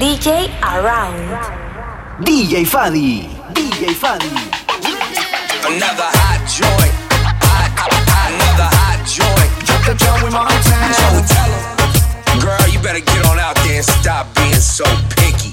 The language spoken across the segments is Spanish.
DJ Around. DJ Fadi. DJ Fadi. Another hot joint. Hot, hot, another hot joint. Drop the drum with my So tell 'em, girl, you better get on out there and stop being so picky.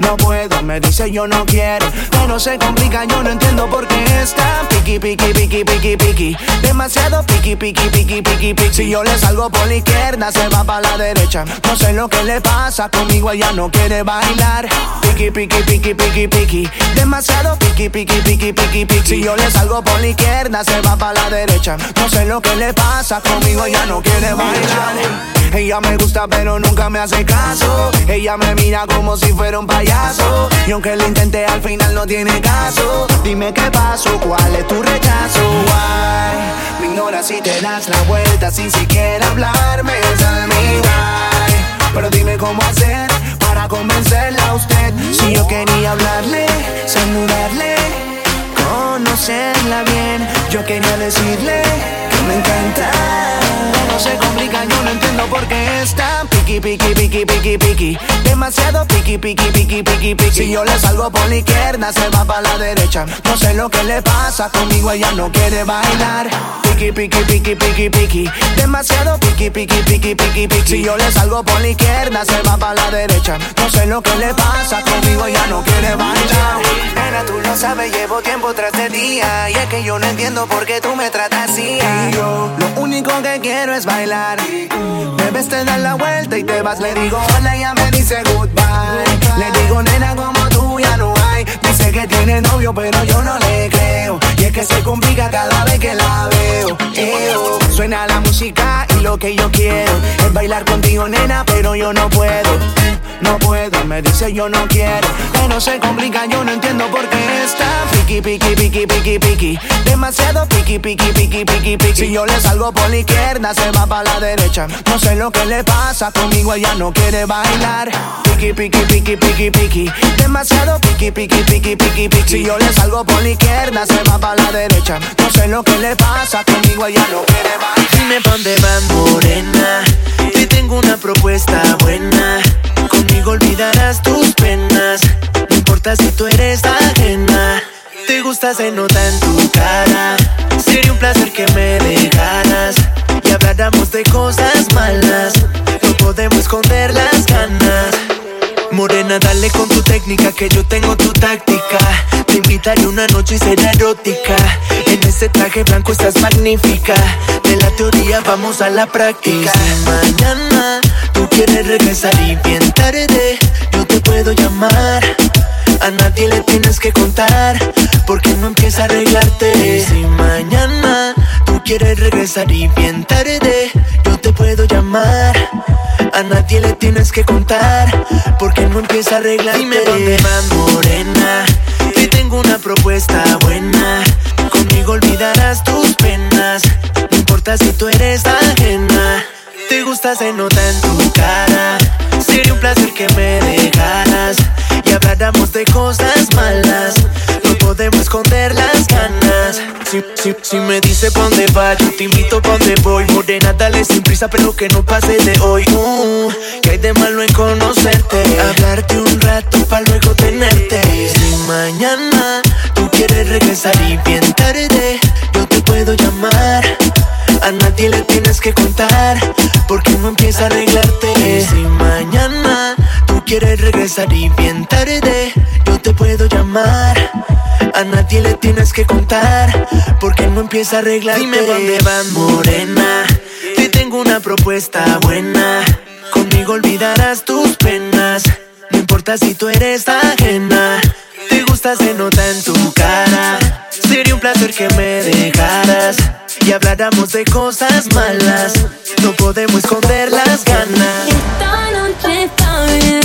No puedo, me dice yo no quiero. Pero se complica, yo no entiendo por qué está piqui, piqui, piqui, piqui, piqui. Demasiado piqui, piqui, piqui, piqui, piqui. Si yo le salgo por la izquierda, se va para la derecha. No sé lo que le pasa conmigo, ella no quiere bailar. Piqui, piqui, piqui, piqui, piqui. Demasiado piqui, piqui, piqui, piqui, piqui. Si yo le salgo por la izquierda, se va para la derecha. No sé lo que le pasa conmigo, ella no quiere bailar. Ella me gusta pero nunca me hace caso. Ella me mira como si fuera un payaso. Y aunque lo intenté al final no tiene caso. Dime qué pasó, cuál es tu rechazo. Why? Me ignoras si te das la vuelta sin siquiera hablarme. Tell me why. Pero dime cómo hacer para convencerla a usted. Si yo quería hablarle, saludarle, conocerla bien. Yo quería decirle me encanta. No se complica, yo no entiendo por qué es tan piqui, piqui, piqui, piqui. Demasiado piqui, piqui, piqui, piqui, piqui. Si yo le salgo por la izquierda, se va para la derecha. No sé lo que le pasa conmigo, ella no quiere bailar. Piqui, piqui, piqui, piqui, piqui. Demasiado piqui, piqui, piqui, piqui, piqui. Si yo le salgo por la izquierda, se va para la derecha. No sé lo que le pasa conmigo, ella no quiere bailar. Nena, tú lo sabes, llevo tiempo tras de día. Y es que yo no entiendo por qué tú me tratas así. Y lo único que quiero es bailar. Debes te dar la vuelta y te vas. Le digo hola, ella me dice goodbye. Le digo nena como tú ya no hay. Dice que tiene novio, pero yo no le creo. Y es que se complica cada vez que la veo. Eo. Suena la música lo que yo quiero es bailar contigo, nena, pero yo no puedo. No puedo, me dice yo no quiero. Pero se complica, yo no entiendo por qué está piqui, piqui, piqui, piqui, piqui. Demasiado piqui, piqui, piqui, piqui, piqui. Si yo le salgo por la izquierda, se va para la derecha. No sé lo que le pasa conmigo, ella no quiere bailar. Piqui, piqui, piqui, piqui, piqui. Demasiado piqui, piqui, piqui, piqui, piqui. Si yo le salgo por la izquierda, se va para la derecha. No sé lo que le pasa conmigo, ella no quiere bailar. Dime pa' dónde vas, morena. Te tengo una propuesta buena. Conmigo olvidarás tus penas. No importa si tú eres ajena. Te gusta, se nota en tu cara. Sería un placer que me dejaras. Y habláramos de cosas malas. No podemos esconder las ganas. Morena, dale con tu técnica que yo tengo tu táctica. Te invitaré una noche y será erótica. En ese traje blanco estás magnífica. De la teoría vamos a la práctica. Y si mañana tú quieres regresar y bien tarde, yo te puedo llamar. A nadie le tienes que contar, porque no empieza a arreglarte. Y si mañana tú quieres regresar y bien tarde, te puedo llamar. A nadie le tienes que contar, porque no empieza a arreglarte. Dime dónde vas, morena. Te tengo una propuesta buena. Conmigo olvidarás tus penas. No importa si tú eres ajena. Te gusta, se nota en tu cara. Sería un placer que me dejaras y habláramos de cosas malas. Podemos esconder las ganas. Si, si, si me dice pa' dónde va, yo te invito pa' dónde voy. Morena, dale sin prisa, pero que no pase de hoy. Uh, que hay de malo en conocerte. Hablarte un rato pa' luego tenerte. Si mañana tú quieres regresar y bien tarde, yo te puedo llamar. A nadie le tienes que contar, porque no empieza a arreglarte. Si mañana tú quieres regresar y bien tarde, yo te puedo llamar. A nadie le tienes que contar, porque no empieza a arreglarte. Dime dónde vas, morena. Te tengo una propuesta buena. Conmigo olvidarás tus penas. No importa si tú eres ajena. Te gusta, se nota en tu cara. Sería un placer que me dejaras y habláramos de cosas malas. No podemos esconder las ganas. Esta noche pa' beber,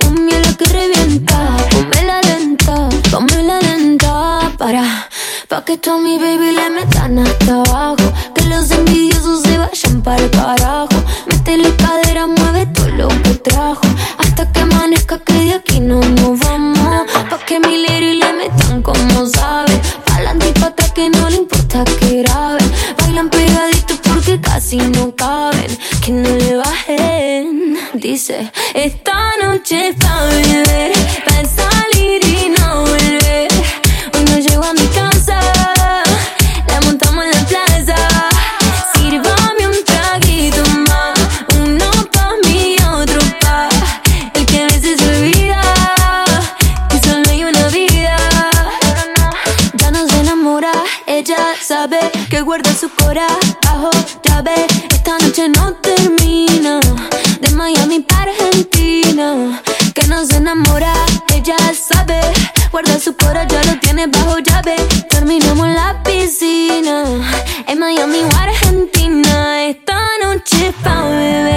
cumbia la que revienta. Ponme la lenta, ponme la lenta. Para, pa' que tú a mi baby le metan hasta abajo. Que los envidiosos se vayan para el carajo. Métele cadera, mueve todo lo que trajo. Hasta que amanezca que de aquí no nos vamos. Pa' que mi y le metan como sabe. Pa'lante y pa' atrás que no le importa que grabe. Casi no caben. Que no le bajen. Dice, esta noche es pa' beber, pa' salir y no volver. Hoy no llego a mi casa, la montamos en la plaza. Sírvame un traguito más, uno pa' mí otro pa' el que a veces olvida que solo hay una vida. Ya no se enamora, ella sabe que guarda su Esta noche no termina, de Miami para Argentina. Que no se enamora, ella sabe, guarda su cora, ya lo tiene bajo llave. Terminamos la piscina, en Miami o Argentina. Esta noche pa' beber,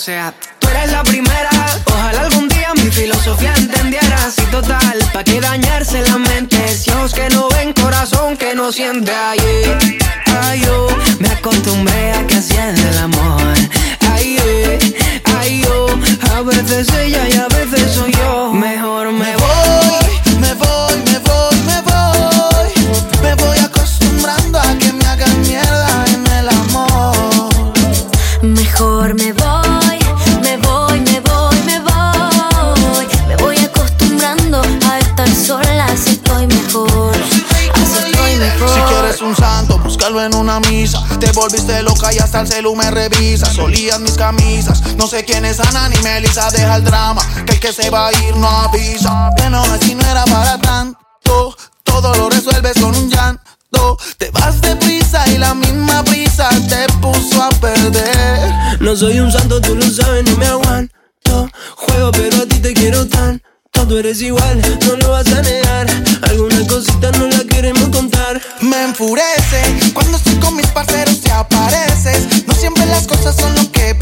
sea, tú eres la primera. Ojalá algún día mi filosofía entendieras. Y total, ¿pa' qué dañarse la mente? Si ojos que no ven, corazón que no siente. Ay, eh, ay, yo me acostumbré a que hacían el amor. Ay, ay, yo, a veces ella y a veces soy yo. Te volviste loca y hasta el celu me revisa. Solías mis camisas. No sé quién es Ana ni Melissa. Deja el drama, que el que se va a ir no avisa. Bueno, así no era para tanto. Todo lo resuelves con un llanto. Te vas deprisa y la misma prisa te puso a perder. No soy un santo, tú lo sabes, no me aguanto. Juego, pero a ti te quiero tanto. Tú eres igual, no lo vas a negar. Alguna cosita no la queremos contar. Me enfurece cuando estoy con mis parceros te apareces. No siempre las cosas son lo que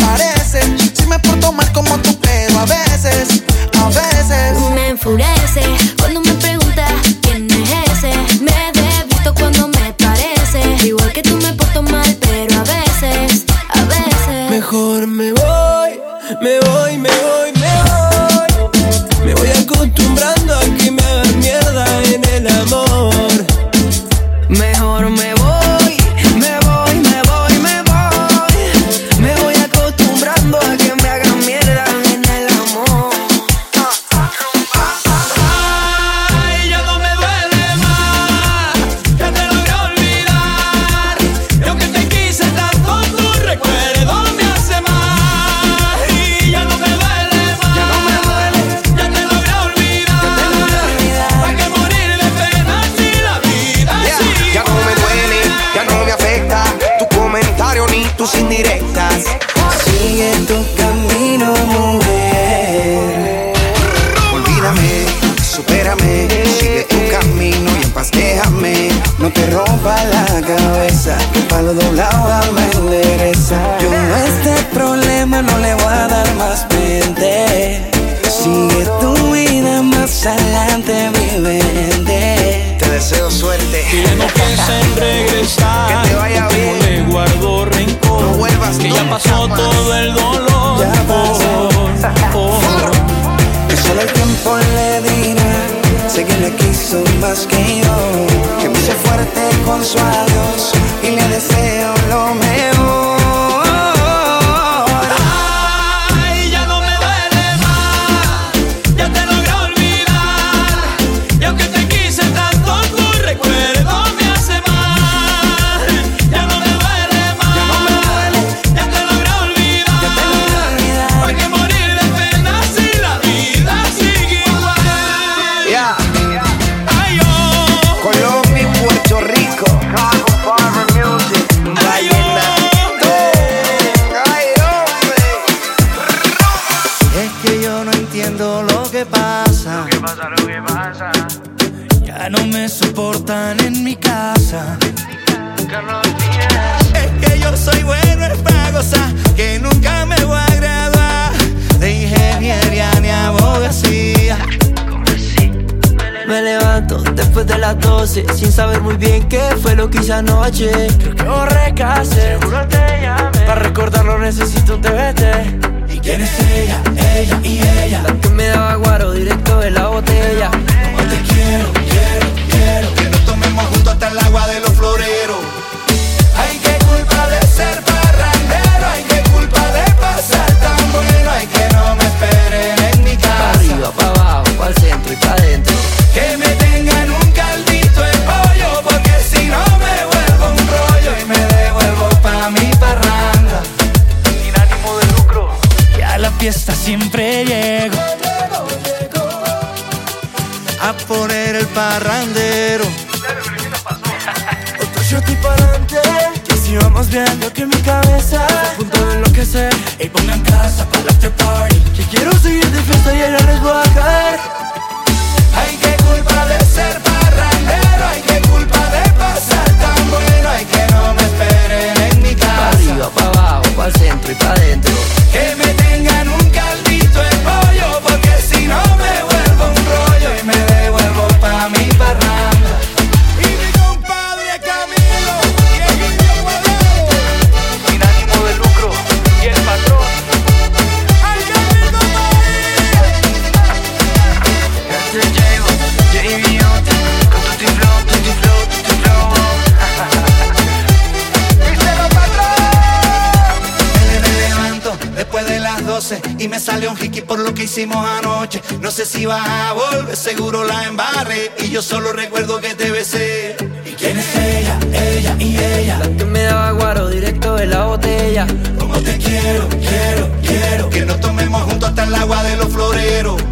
seguro la embarré Y yo solo recuerdo que te besé. ¿Y quién es ella, ella y ella? La que me daba guaro directo de la botella. Como te quiero, quiero, quiero Que nos tomemos juntos hasta el agua de los floreros.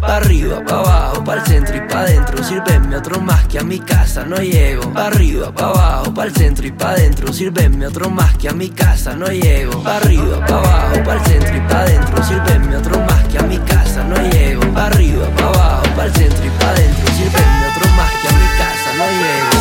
Pa' arriba, pa' abajo, pa' el centro y pa' dentro Sírvenme otro más que a mi casa no llego. Pa' arriba, pa' abajo, pa' el centro y pa' dentro Sírvenme otro más que a mi casa no llego. Arriba, pa' abajo, pa' el centro y pa' dentro Sírvenme otro más que a mi casa no llego. Pa' arriba, pa' abajo. Pa'l centro y pa' dentro Sirvenme otro más que a mi casa no llego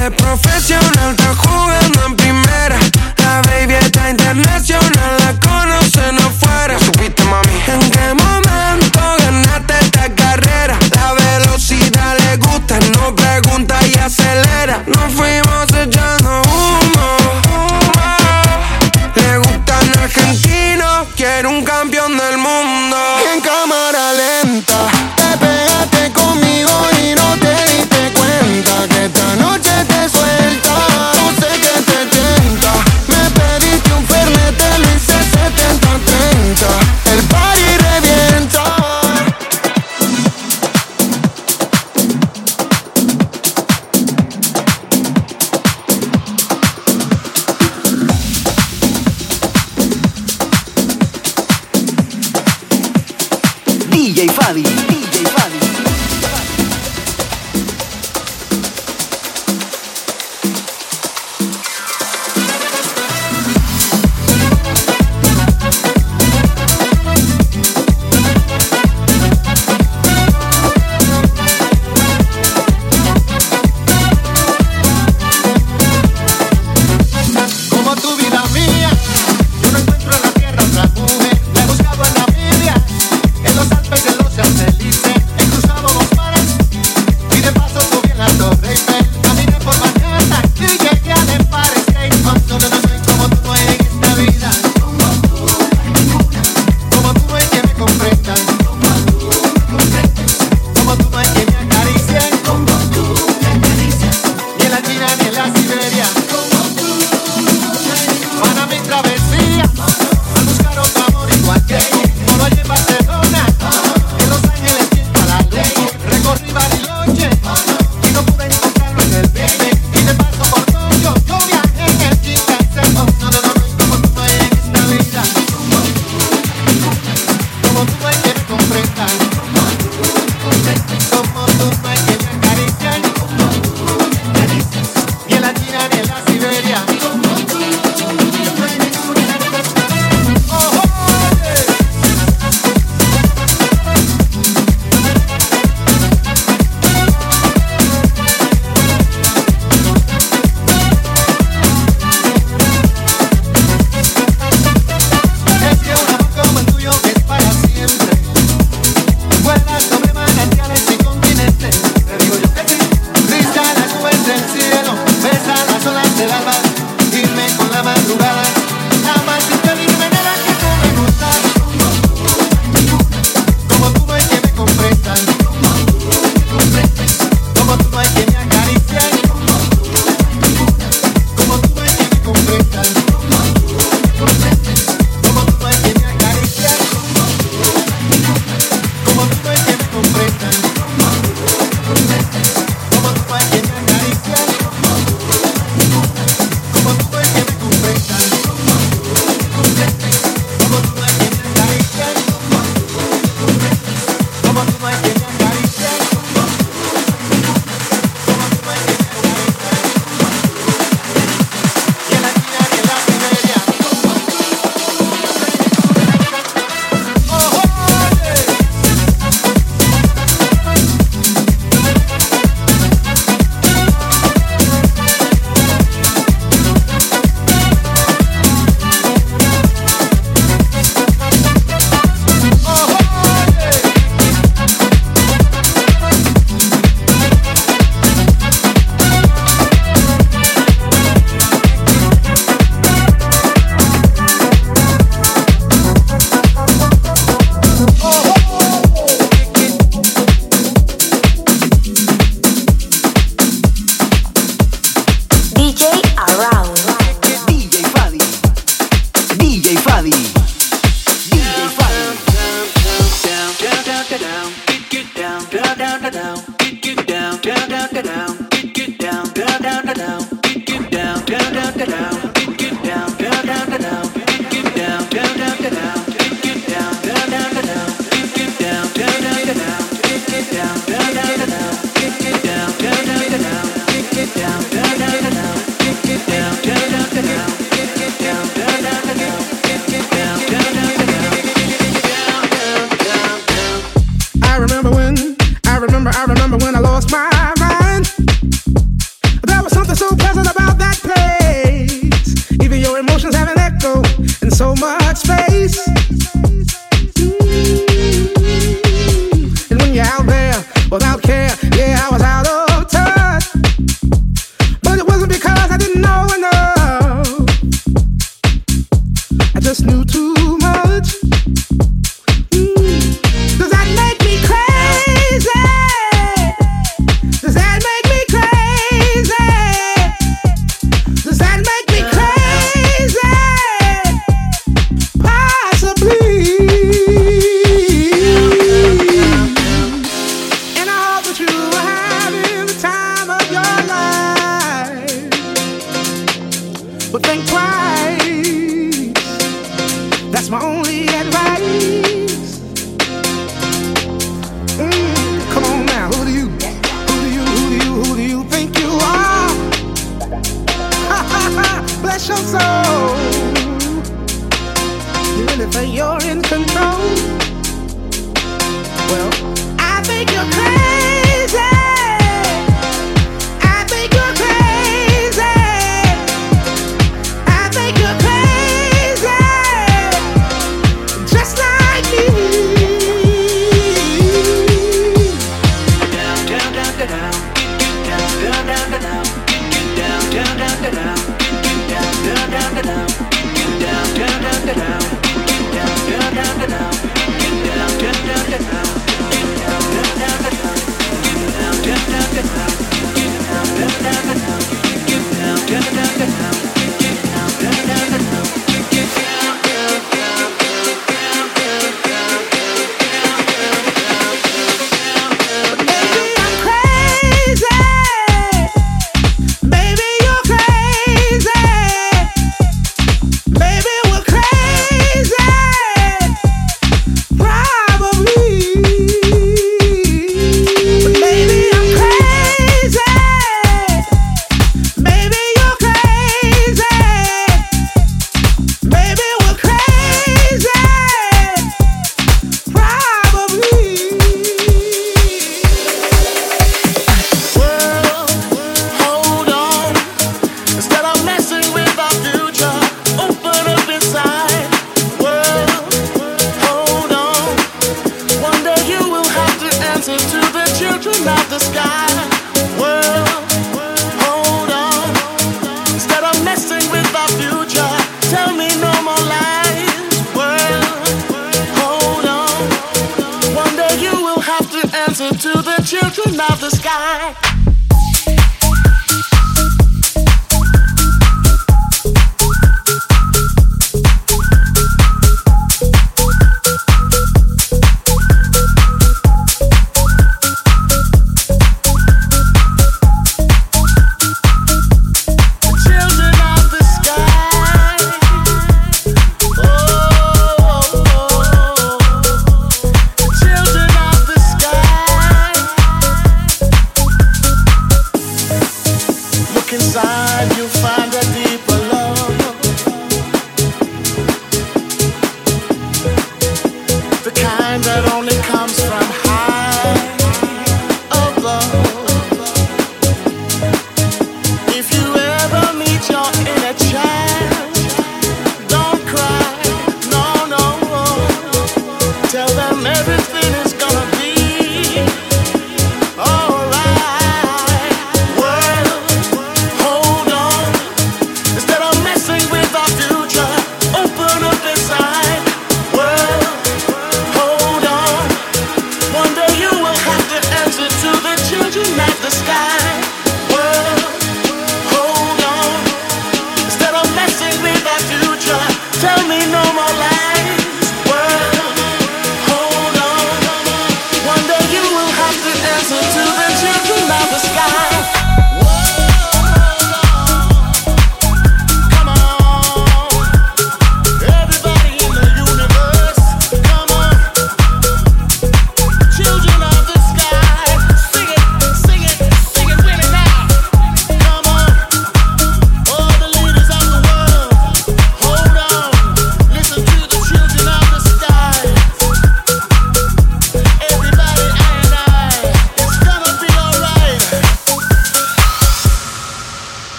selfie. Es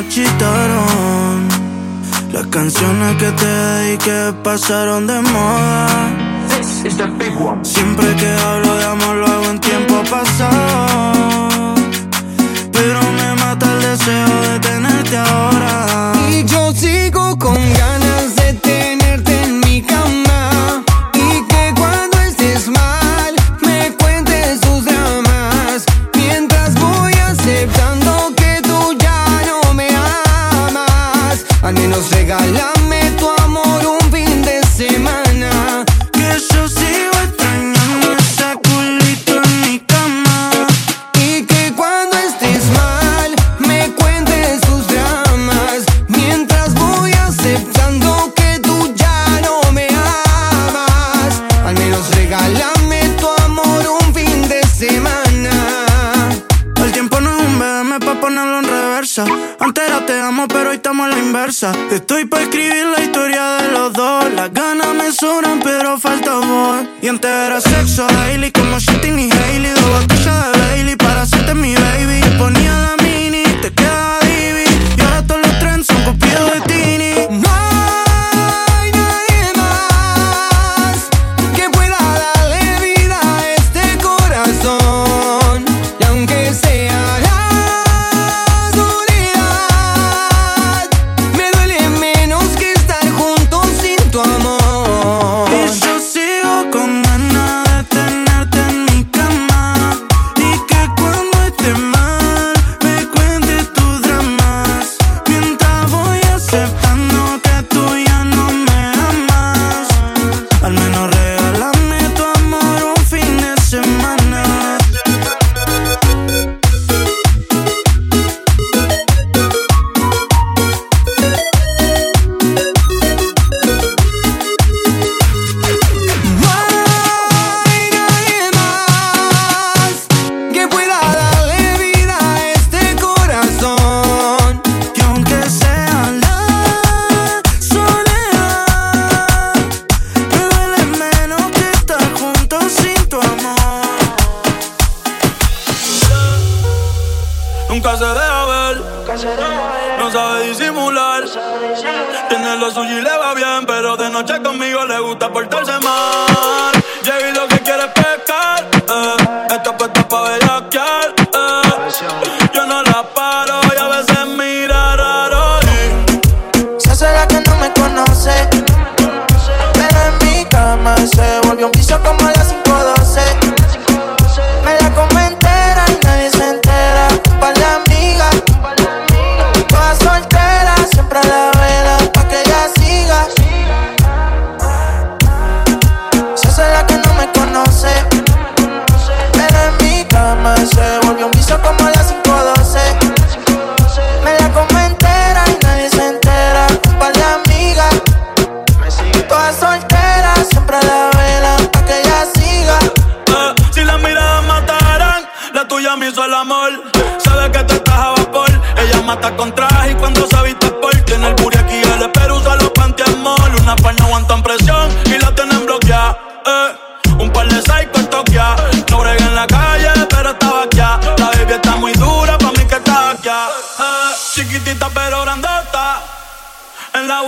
marchitaron. Las canciones que te dediqué pasaron de moda. This is the big one. Siempre que hablo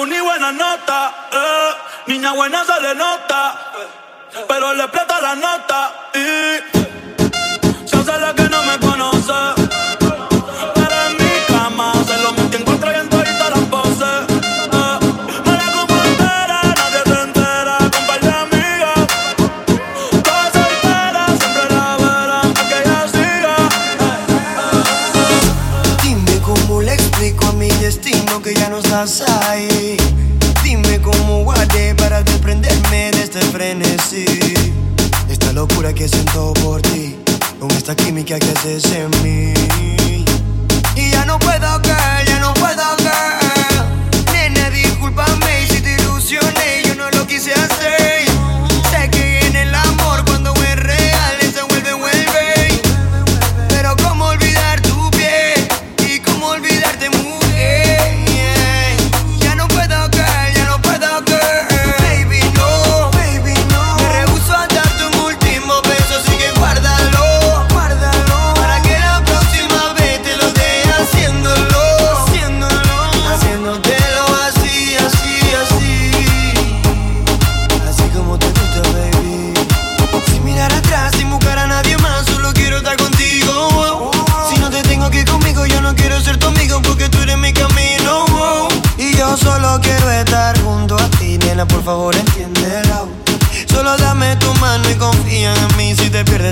una buena nota. Eh. Niña buena se le nota, eh. pero le explota la nota y se hace la que no me conoce. Para en mi cama se lo metí en contra y en todas las poses. Eh. No la computera, nadie se entera, con par de siempre la verán para que ella siga. Dime cómo le explico a mi destino que ya no estás ahí frenesí. Esta locura que siento por ti, con esta química que haces en mí. Y ya no puedo que, ya no puedo que. Nena, discúlpame si te ilusioné, yo no lo quise hacer.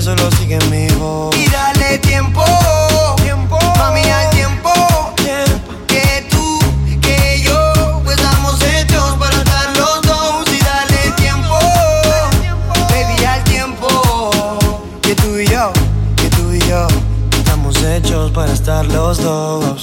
solo sigue en mi voz. Y dale tiempo, tiempo, mami, al tiempo. Que tú, que yo, pues estamos hechos para estar los dos. Y dale tiempo, baby, al tiempo. Que tú y yo, que tú y yo, estamos hechos para estar los dos.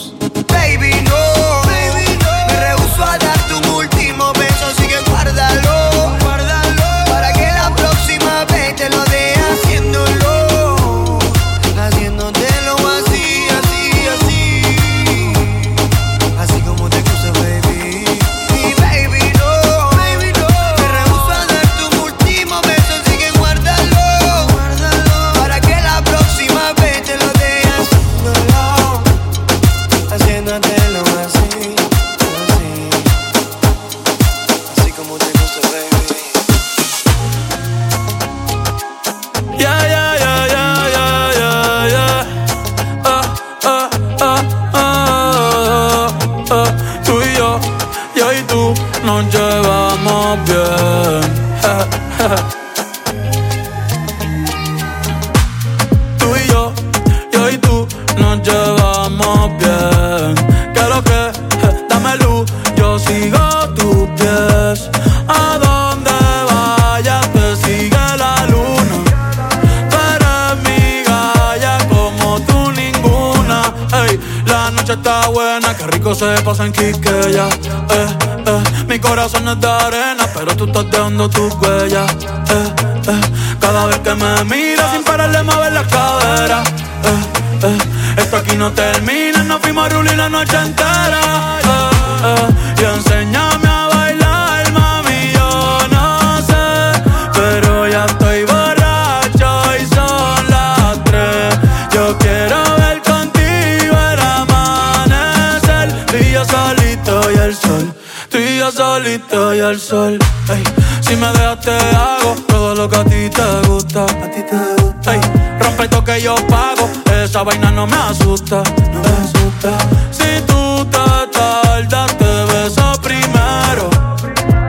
vaina no me asusta, no me asusta. Si tú te tardas, te beso primero.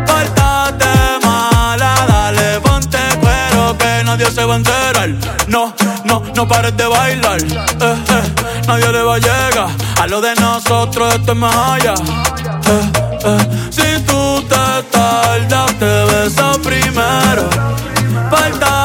Pártate mala, dale, ponte cuero, que nadie se va a enterar. No, no, no pares de bailar. Eh, eh, nadie le va a llegar. A lo de nosotros esto es más allá. Eh, si tú te tardas, te beso primero. Pártate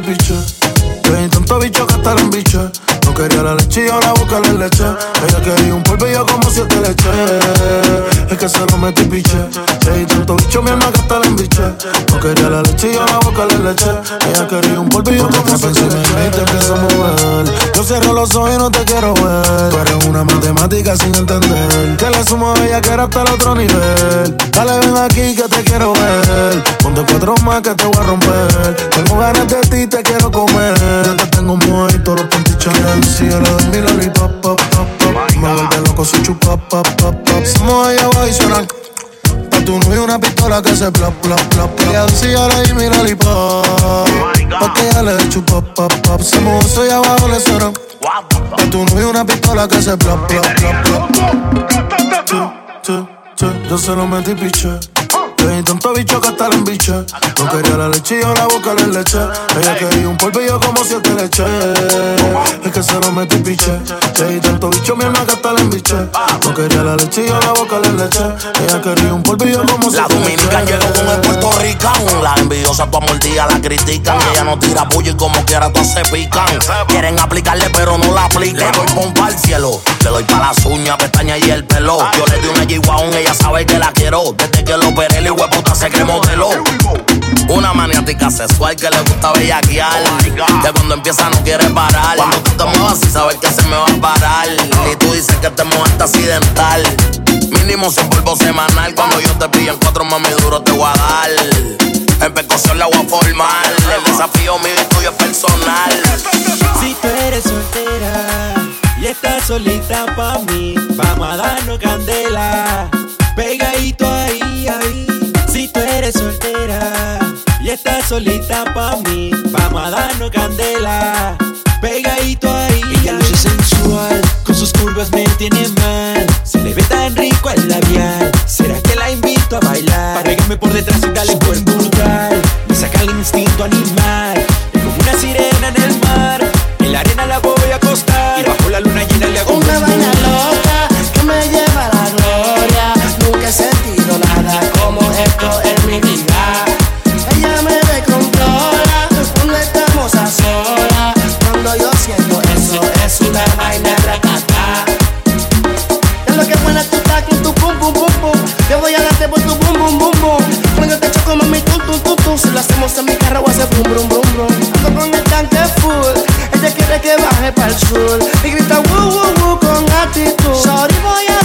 di tanto bicho que hasta la embiche. No quería la leche y yo la boca le leche. Ella quería un polvo y yo como siete leche. Es que se lo metí piche. Le tanto bicho mi alma que hasta la embiche. No quería la leche y yo la boca le leche. Ella quería un polvo y yo como siete leche. Los y no te quiero ver. Tú eres una matemática sin entender. Que le sumo a ella que era hasta el otro nivel. Dale, ven aquí que te quiero ver. Ponte cuatro más que te voy a romper. Tengo ganas de ti, te quiero comer. Ya te tengo muerto, los pantichones. Si yo le doy mi lollipop, pop, pop, pop. Me vuelve loco si chupa, pop, pop, pop. Somos allá abajo y. Tu novio una pistola que se plop, plop, plop. Ella dice yo le di mi lollipop. Pa' que ella le chupa, pop, pop. Somos oso y abajo le suenan. Pa' tu novio una pistola que se plop, plop, plop, yo se lo metí piche. Le di tanto bicho que hasta la embiche. No quería la leche y yo la boca le leche. Ella quería un yo como siete leche. Es que se lo metí piche. Le di tanto bicho mi alma que hasta la embiche. No quería la leche y yo la boca le leche. Ella quería un yo como La siete dominicana leche. llegó con el puertorricano. La envidiosa tu mordida la critican. Ella no tira puño y como quiera todas se pican. Quieren aplicarle pero no la aplican. Le doy pompa al cielo. Le doy pa' las uñas, pestañas y el pelo. Yo le di una G-Wagon, ella sabe que la quiero. Desde que lo operé, el hueputa se que modeló. Una maniática sexual que le gusta bellaquear. Que cuando empieza no quiere parar. Cuando tú te muevas y sabes que se me va a parar. Y tú dices que te mueves accidental. Mínimo sin polvo semanal. Cuando yo te pillo en cuatro mami duro te voy a dar. En percusión la voy a formar. El desafío mío y tuyo es personal. Si tú eres soltera y estás solita pa' mí, vamos a darnos candela. Pegadito ahí, ahí. Eres soltera y estás solita pa' mí, vamos a darnos candela. Pegadito ahí. Ella luce sensual, con sus curvas me tiene mal. Se le ve tan rico el labial. ¿Será que la invito a bailar? Pa' pegarme por detrás y darle por brutal. Me saca el instinto animal. Es como una sirena en el mar. En la arena la voy a acostar. Y bajo la luna llena le hago Una vaina loca Si lo hacemos en mi carro hacer brum brum brum brum. Ando con el tanque full. Ella quiere que baje para el sur. Y grita woo woo woo con actitud. Sorry voy a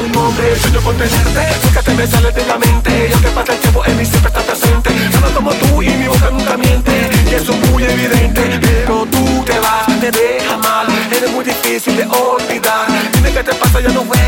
tu nombre Sueño con tenerte, fíjate me sales de la mente Y aunque pasa el tiempo en mí siempre estás presente. Solo como tú y mi boca nunca miente Y eso es muy evidente. Pero tú te vas, te deja mal Eres muy difícil de olvidar. Dime qué te pasa, ya no voy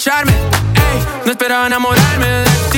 apapacharme. Ey, no esperaba enamorarme de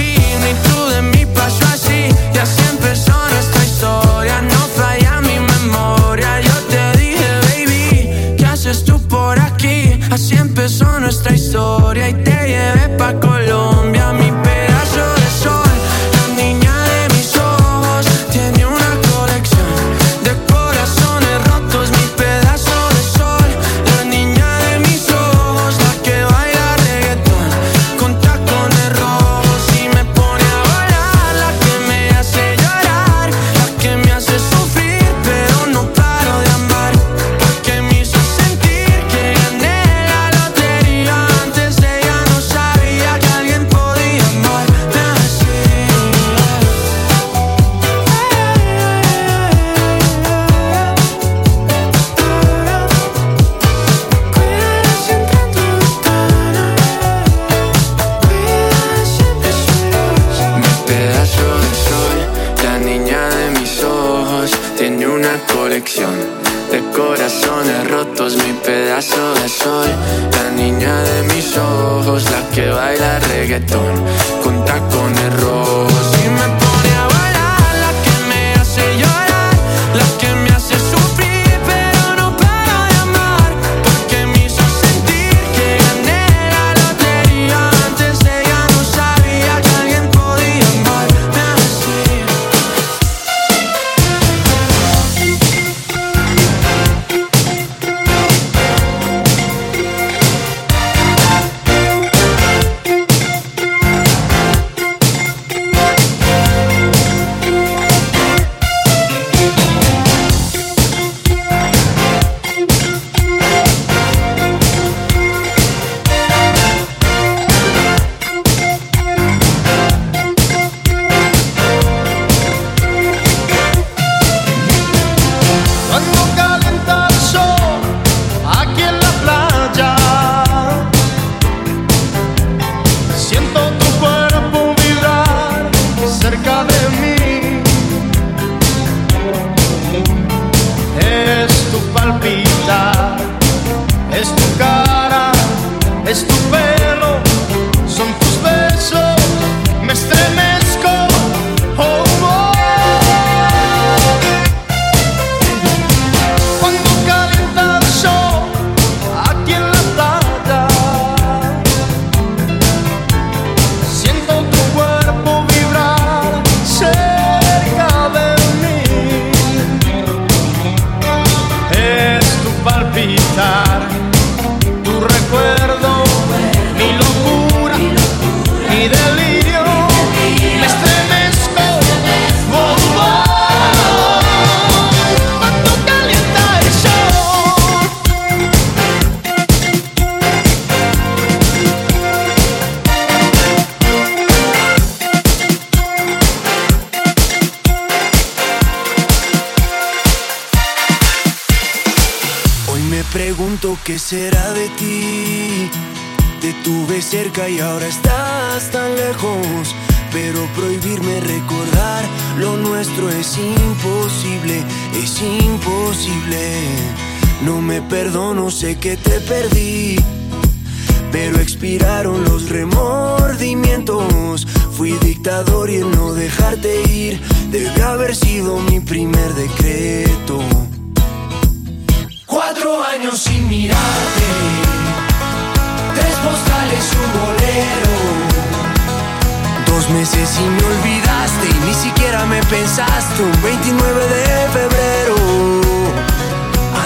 Dos meses y me olvidaste y ni siquiera me pensaste. Un 29 de febrero,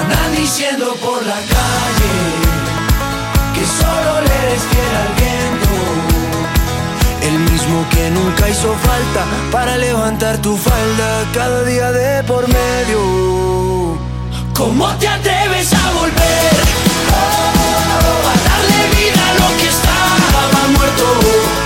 andan diciendo por la calle que solo le eres fiel al viento. El mismo que nunca hizo falta para levantar tu falda cada día de por medio. ¿Cómo te atreves a volver? A darle vida a lo que estaba muerto.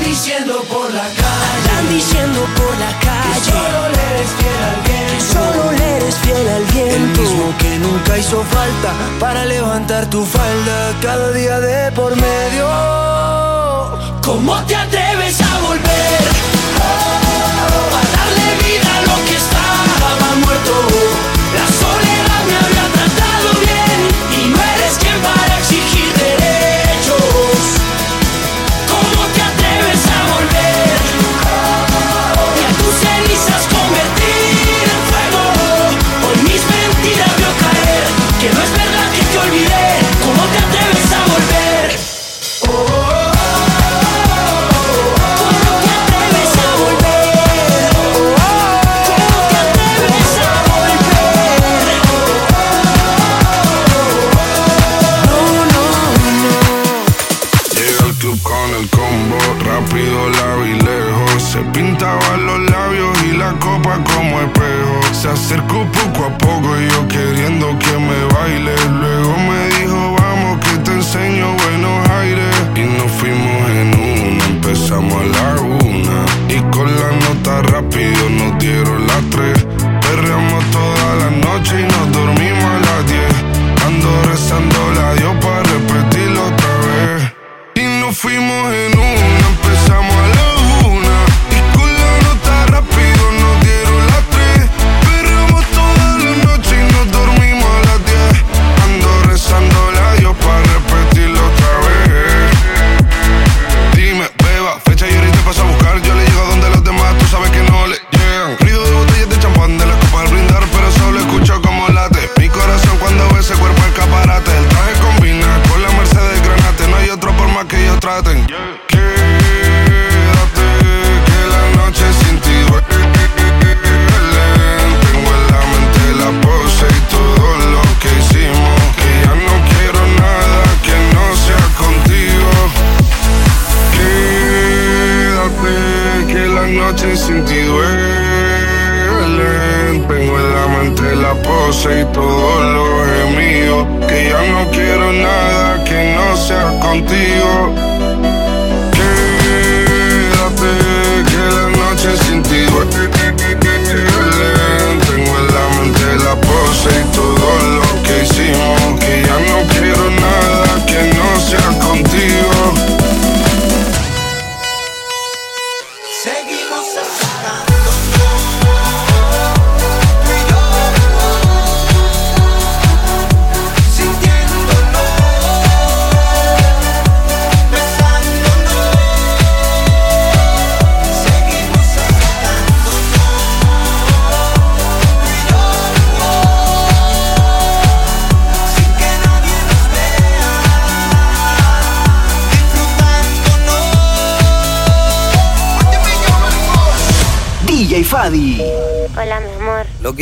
Andan diciendo por la calle. Andan diciendo por la calle. Que solo le eres fiel al viento. Que solo le eres fiel al viento. El mismo que nunca hizo falta para levantar tu falda cada día de por medio. ¿Cómo te atreves a volver? Oh, a darle vida a lo que estaba muerto. La soledad me había tratado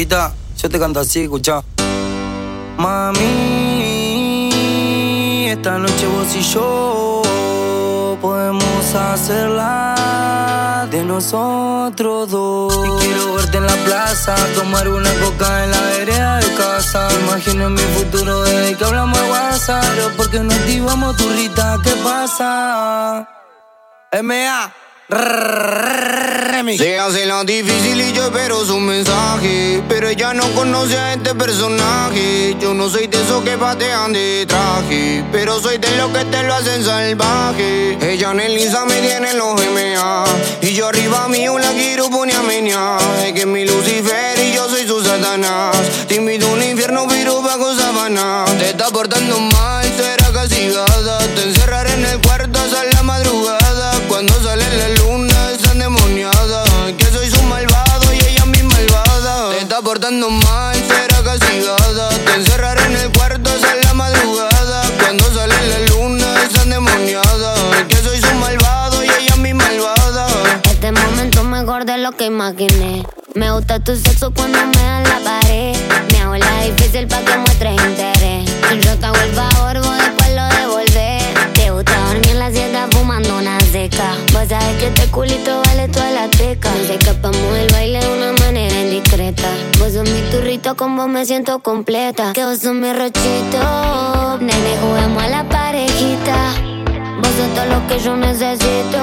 yo te canto así, escucha. Mami, esta noche vos y yo podemos hacerla de nosotros dos. Y quiero verte en la plaza, tomar una coca en la vereda de casa. Imagino mi futuro desde que hablamos de WhatsApp. Pero porque no activamos tu rita, ¿qué pasa? M.A. Se hace la difícil y yo espero su mensaje. Pero ella no conoce a este personaje. Yo no soy de esos que patean de traje. Pero soy de los que te lo hacen salvaje. Ella en el Insta me tiene en los MA. Y yo arriba mío la quiero poner a menear. Es que es mi Lucifer y yo soy su Satanás. Te invito a un infierno, pero bajo sabana. Te está portando mal, mejor de lo que imaginé. Me gusta tu sexo cuando me dan la pared. Me hago la difícil pa' que muestres interés. Yo te hago el favor, vos después lo devolvés. Te gusta dormir en la siesta fumando una seca. Vos sabés que este culito vale toda la teca. Nos escapamos del baile de una manera indiscreta. Vos sos mi turrito, con vos me siento completa. Que vos sos mi rochito. Nene, juguemos a la parejita. Sos todo lo que yo necesito.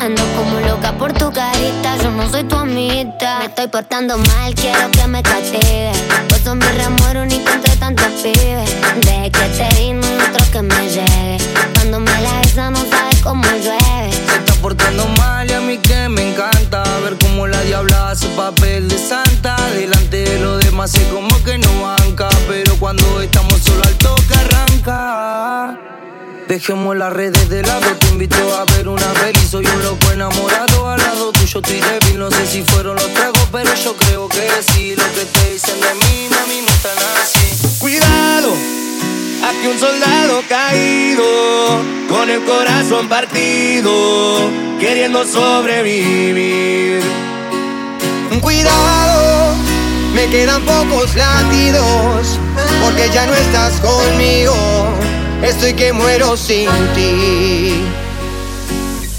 Ando como loca por tu carita. Yo no soy tu amita. Me estoy portando mal, quiero que me castigue. Vos sos mi reamor único entre tantos pibes. Desde que te vi, no otro que me llegue. Cuando me la besa, no sabes cómo llueve. Se está portando mal y a mí que me encanta ver cómo la diabla hace papel de santa. Delante de los demás es como que no banca, pero cuando estamos solo al toque arranca. Dejemos las redes de lado, te invito a ver una peli Soy un loco enamorado, al lado tuyo estoy débil No sé si fueron los tragos, pero yo creo que sí Lo que te dicen de mí, mami, no están así Cuidado, aquí un soldado caído, con el corazón partido, queriendo sobrevivir. Cuidado, me quedan pocos latidos, porque ya no estás conmigo. Estoy que muero sin ti.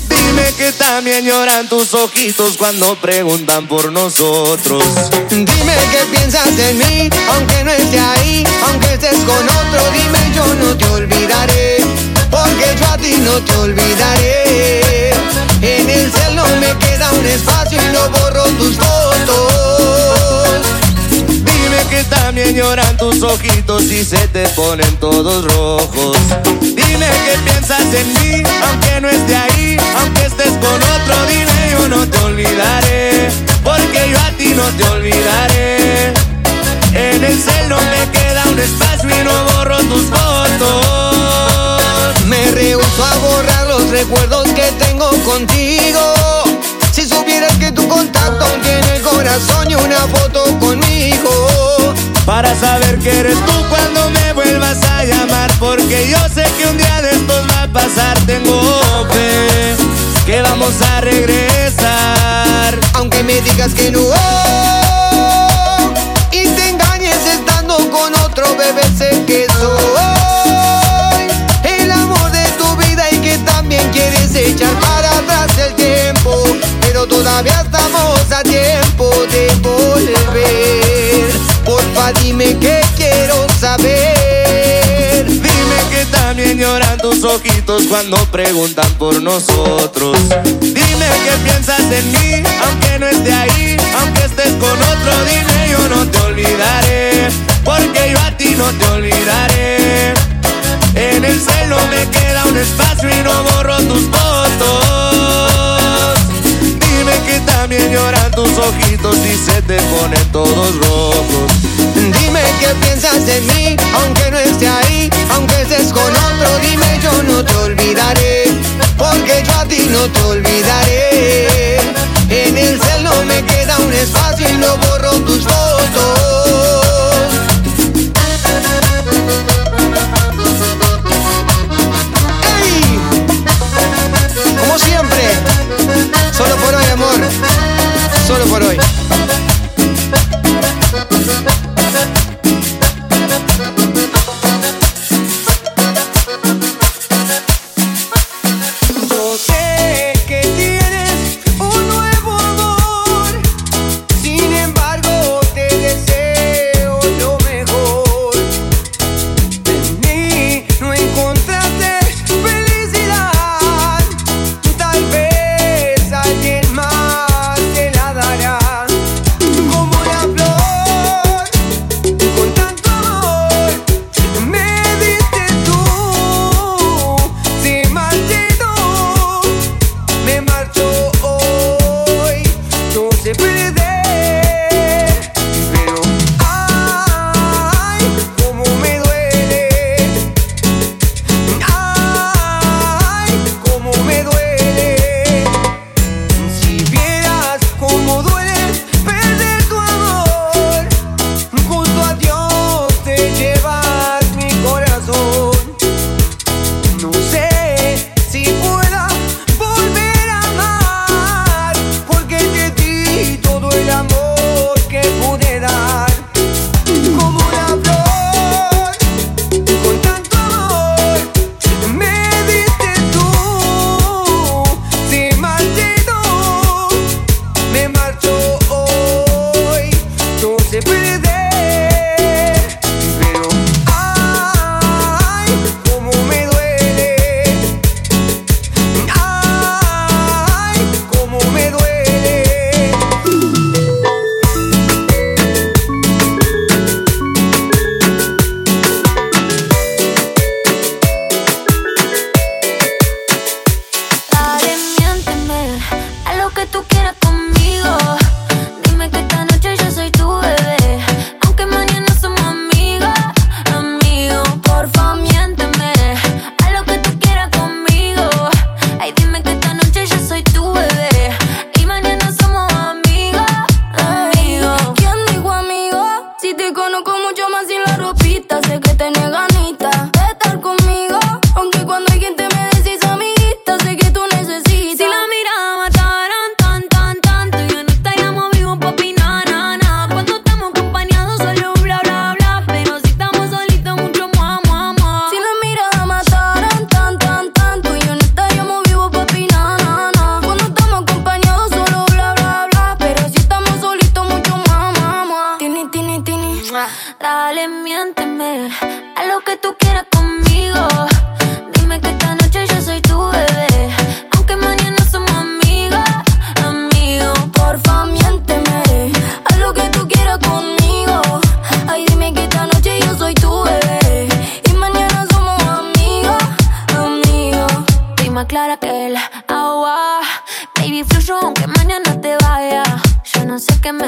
Dime que también lloran tus ojitos cuando preguntan por nosotros. Dime qué piensas en mí, aunque no esté ahí, aunque estés con otro, dime yo no te olvidaré, porque yo a ti no te olvidaré. En el cel no me queda un espacio y no borro tus fotos. Que también lloran tus ojitos y se te ponen todos rojos. Dime que piensas en mí, aunque no esté ahí, aunque estés con otro, dime yo no te olvidaré, porque yo a ti no te olvidaré. En el cel no me queda un espacio y no borro tus fotos. Me rehuso a borrar los recuerdos que tengo contigo. Si supieras que tu contacto tiene el corazón y una foto conmigo. Para saber que eres tú cuando me vuelvas a llamar Porque yo sé que un día de estos va a pasar. Tengo fe que vamos a regresar. Aunque me digas que no Y te engañes estando con otro bebé Sé que soy El amor de tu vida y que también quieres echar para atrás el tiempo. Pero todavía estamos a Dime que quiero saber. Dime que también lloran tus ojitos cuando preguntan por nosotros. Dime que piensas en mí, aunque no esté ahí Aunque estés con otro, dime yo no te olvidaré Porque yo a ti no te olvidaré. En el celo me queda un espacio y no borro tus fotos también lloran tus ojitos y se te ponen todos rojos Dime que piensas en mí, aunque no esté ahí, aunque estés con otro, dime yo no te olvidaré, porque yo a ti no te olvidaré. En el cel no me queda un espacio y no borro tus fotos. Solo por hoy, amor, solo por hoy. clara que el agua. Baby, fluyo aunque mañana te vaya. Yo no sé qué me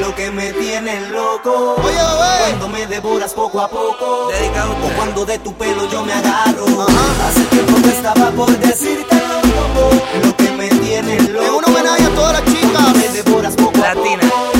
Lo que me tiene loco. Oye, cuando me devoras poco a poco. Dedicado o cuando de tu pelo yo me agarro. Ajá. Hace tiempo que estaba por decirte loco. Lo que me tiene loco. Es un homenaje a todas las chicas. Me devoras poco Latina. a poco.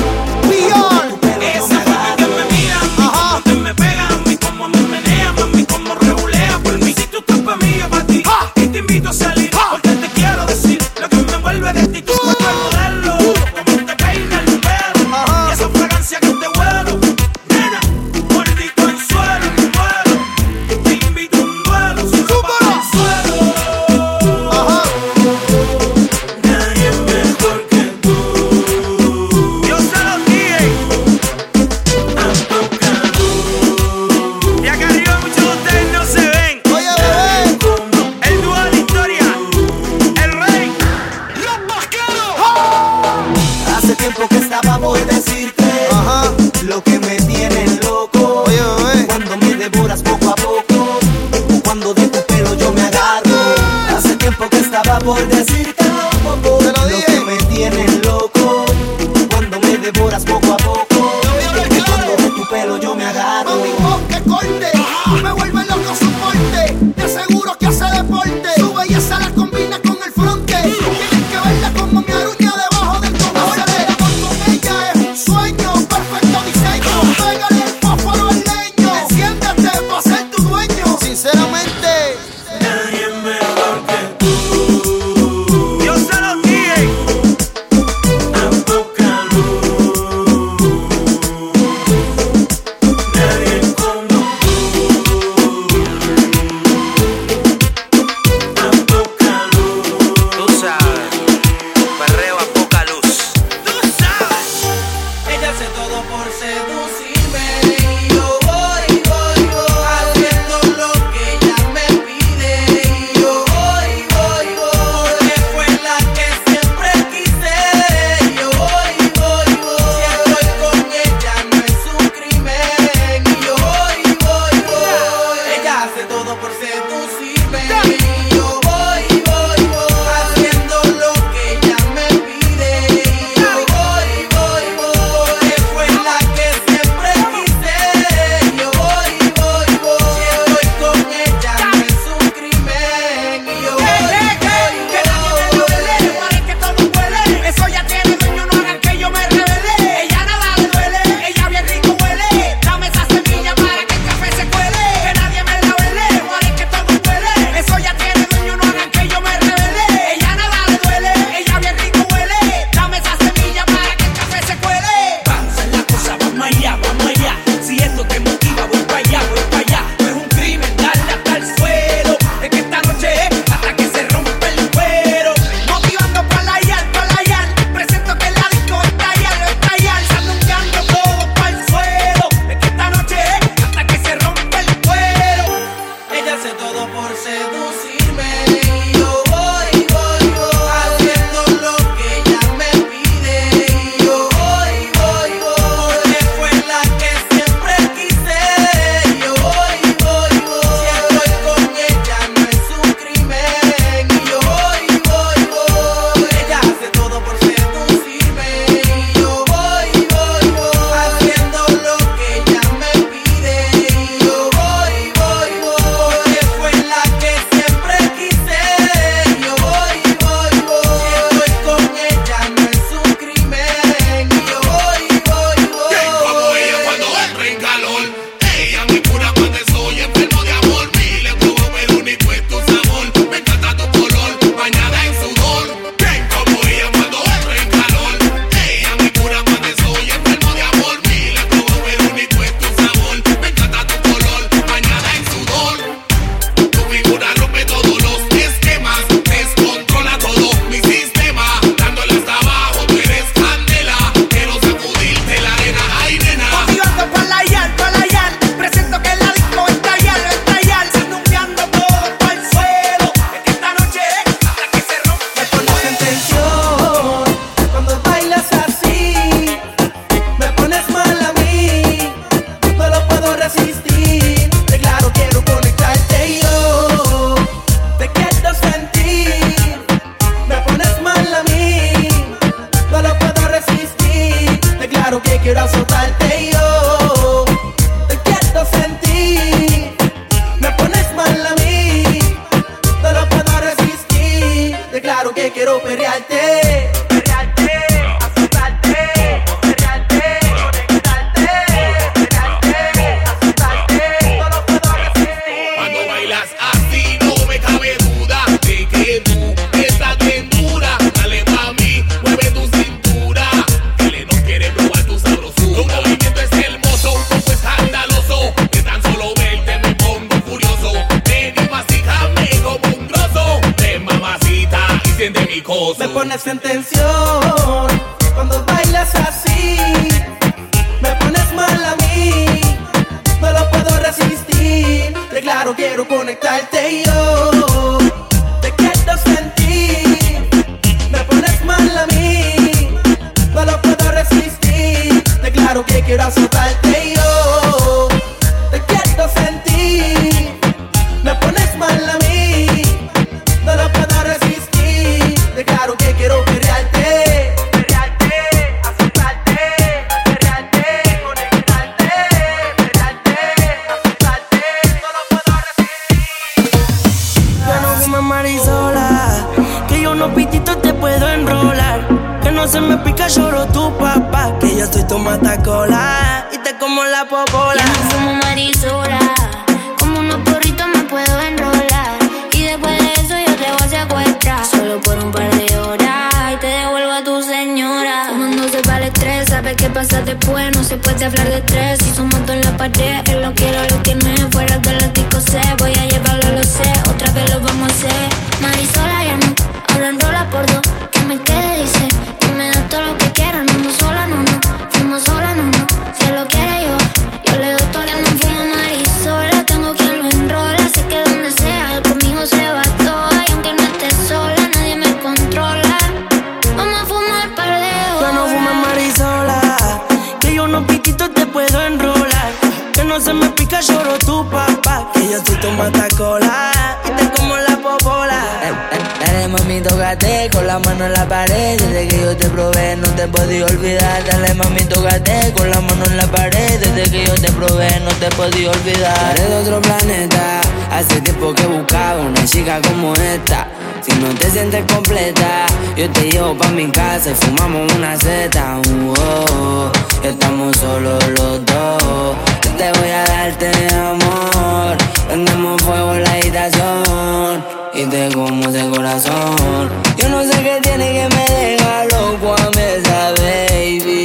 Te podía olvidar. Eres de otro planeta. Hace tiempo que buscaba una chica como esta. Si no te sientes completa, yo te llevo pa' mi casa y fumamos una seta. Uh. Estamos solos los dos. Yo te voy a darte amor. Prendemos fuego en la habitación y te como ese corazón. Yo no sé qué tiene que me deja loco a mí esa baby.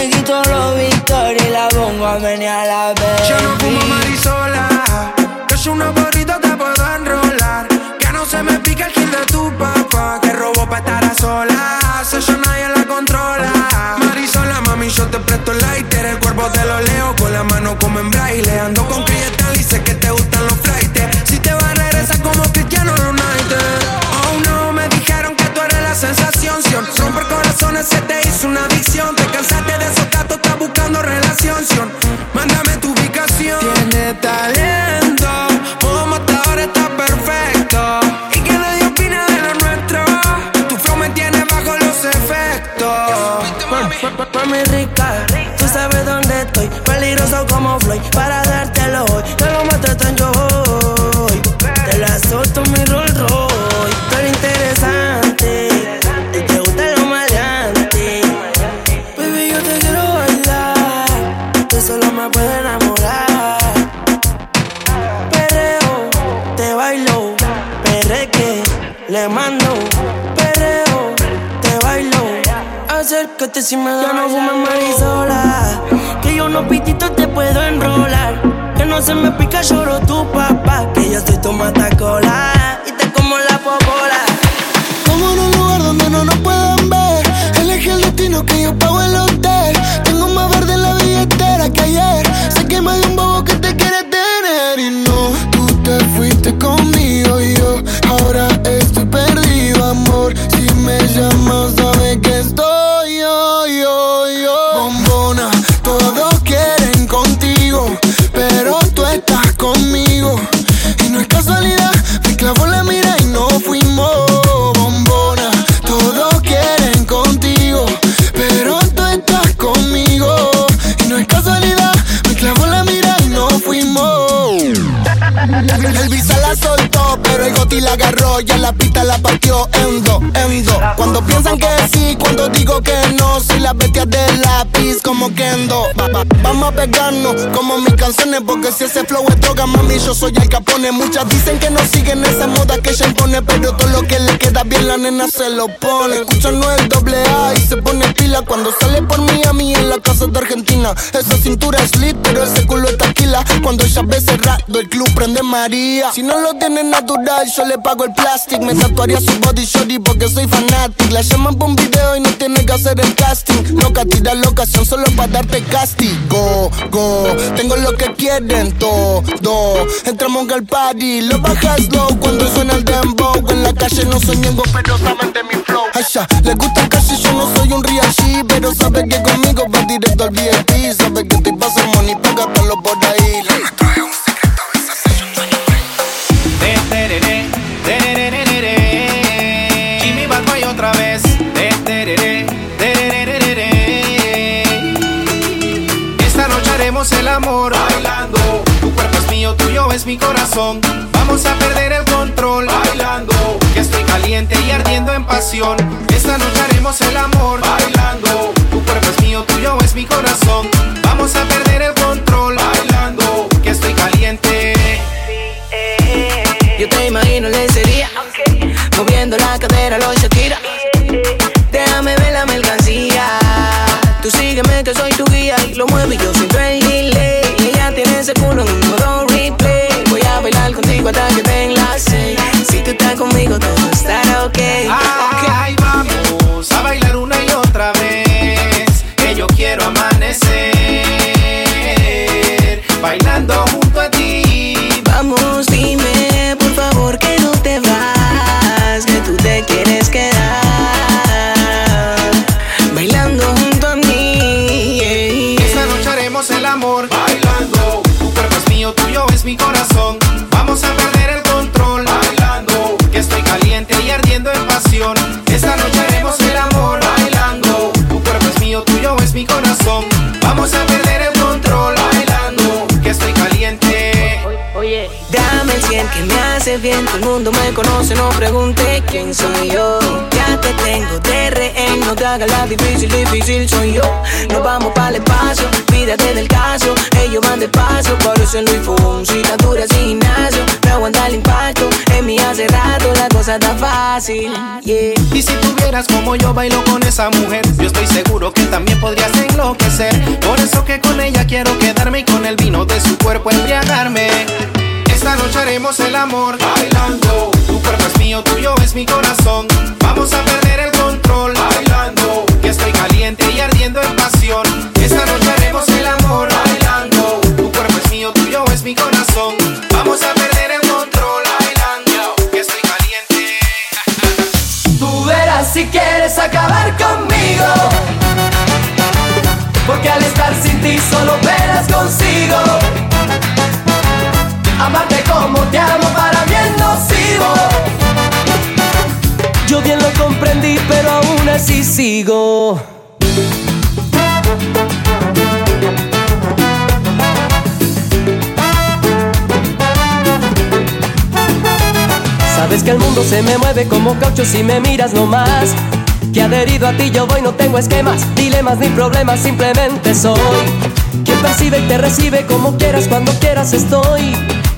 Yo le quito los victorias y la pongo a menear la baby. Yo no fumo marisola, que es una porrita te puedo enrolar. Que no se me pica el kill de tu papá, que robó pa' estar a solas. Eso nadie la controla. Marisola, mami, yo te presto el lighter. El cuerpo te lo leo con la mano como en braille. Ando con cristal y sé que te gustan los flightes. Si te vas a regresar como Cristiano Romper corazones se te hizo una adicción. Te cansaste de esos gatos, estás buscando relación. Sion. Mándame tu ubicación. Tiene talento, modo matador está perfecto. Y que nadie opina de lo nuestro. Tu flow me tiene bajo los efectos. Mami rica, tú sabes dónde estoy. Peligroso como Floyd, para Si me Ya no fumes marisola. Que yo no pitito te puedo enrolar. Que no se me pica, lloro tu papá. Que yo soy tu matacola. Y te como la popola. Como en un lugar donde no nos pueden ver. Elegí el destino que yo pago el El visa pero el goti la agarró. Ya la pista la partió en dos, en dos. Cuando piensan que sí, cuando digo que no. Soy la bestia del lápiz como Kendo. Va- va- Vamos a pegarnos como mis canciones. Porque si ese flow es droga, mami, yo soy el capone. Muchas dicen que no siguen esa moda que ella impone. Pero todo lo que le queda bien, la nena se lo pone. Escucha no el doble A y se pone pila. Cuando sale por Miami en la casa de Argentina. Esa cintura es lit, pero ese culo es taquila. Cuando ella ve cerrado, el club prende María. Si no no lo tiene yo le pago el plastic. Me tatuaría su body shorty porque soy fanatic. La llaman por un video y no tiene que hacer el casting. Loca, tira la ocasión solo para darte castigo. Go, tengo lo que quieren todo. Entramos al party, lo bajas low cuando suena el dembow. En la calle no soy miembro, pero saben de mi flow. Ay, ya, les gusta el yo no soy un real G, pero sabe que conmigo va directo al VIP. Sabe que estoy pasando money, paga los por ahí. Jimmy Bad otra vez. Esta noche haremos el amor bailando. Tu cuerpo es mío, tuyo es mi corazón. Vamos a perder el control bailando. Que estoy caliente y ardiendo en pasión. Esta noche haremos el amor bailando. Tu cuerpo es mío, tuyo es mi corazón. Vamos a perder que soy tu guía y lo muevo y yo soy tu delay. Y ella tiene ese culo en un modo replay. Voy a bailar contigo hasta que den las seis. Si tú estás conmigo todo estará ok. Ay, vamos Todo el mundo me conoce, no pregunte quién soy yo. Ya te tengo de rehén, no te hagas la difícil, difícil soy yo. Nos vamos para el espacio, pídate del caso. Ellos van despacio, parecen Luis Fonsi, dura sin gimnasio. Me aguanta el impacto, en mí hace rato la cosa está fácil. Y si tuvieras como yo bailo con esa mujer, yo estoy seguro que también podrías enloquecer. Por eso que con ella quiero quedarme y con el vino de su cuerpo embriagarme. Esta noche haremos el amor bailando. Tu cuerpo es mío, tuyo es mi corazón. Vamos a perder el control bailando. Que estoy caliente y ardiendo en pasión. Esta noche haremos el amor bailando. Tu cuerpo es mío, tuyo es mi corazón. Vamos a perder el control bailando. Que estoy caliente. Tú verás si quieres acabar conmigo. Porque al estar sin ti solo verás consigo. Amarte como te amo para mí es nocivo. Yo bien lo comprendí, pero aún así sigo. Sabes que el mundo se me mueve como caucho si me miras nomás. Que adherido a ti yo voy, no tengo esquemas, dilemas ni problemas, simplemente soy. Quien percibe y te recibe como quieras, cuando quieras estoy.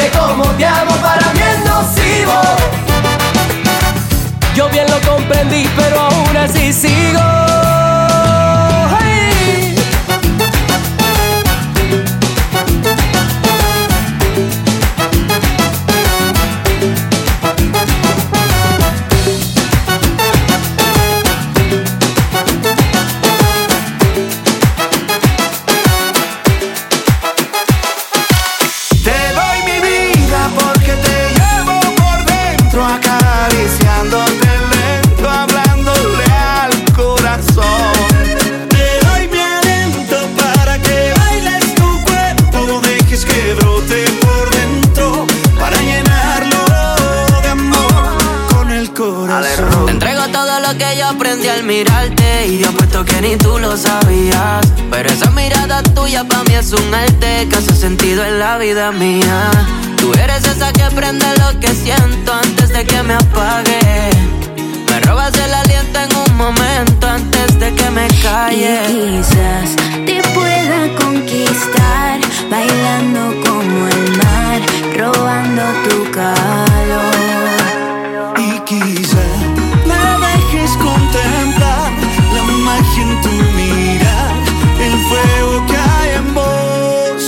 Amarte como te amo para mí es nocivo. Yo bien lo comprendí, pero aún así sigo. mirarte y yo puesto que ni tú lo sabías. Pero esa mirada tuya para mí es un arte que hace sentido en la vida mía. Tú eres esa que prende lo que siento antes de que me apague. Me robas el aliento en un momento antes de que me calle. Y quizás te pueda conquistar bailando como el mar, robando tu calor. Y quizás dejes contemplar la magia en tu mirar, el fuego que hay en vos.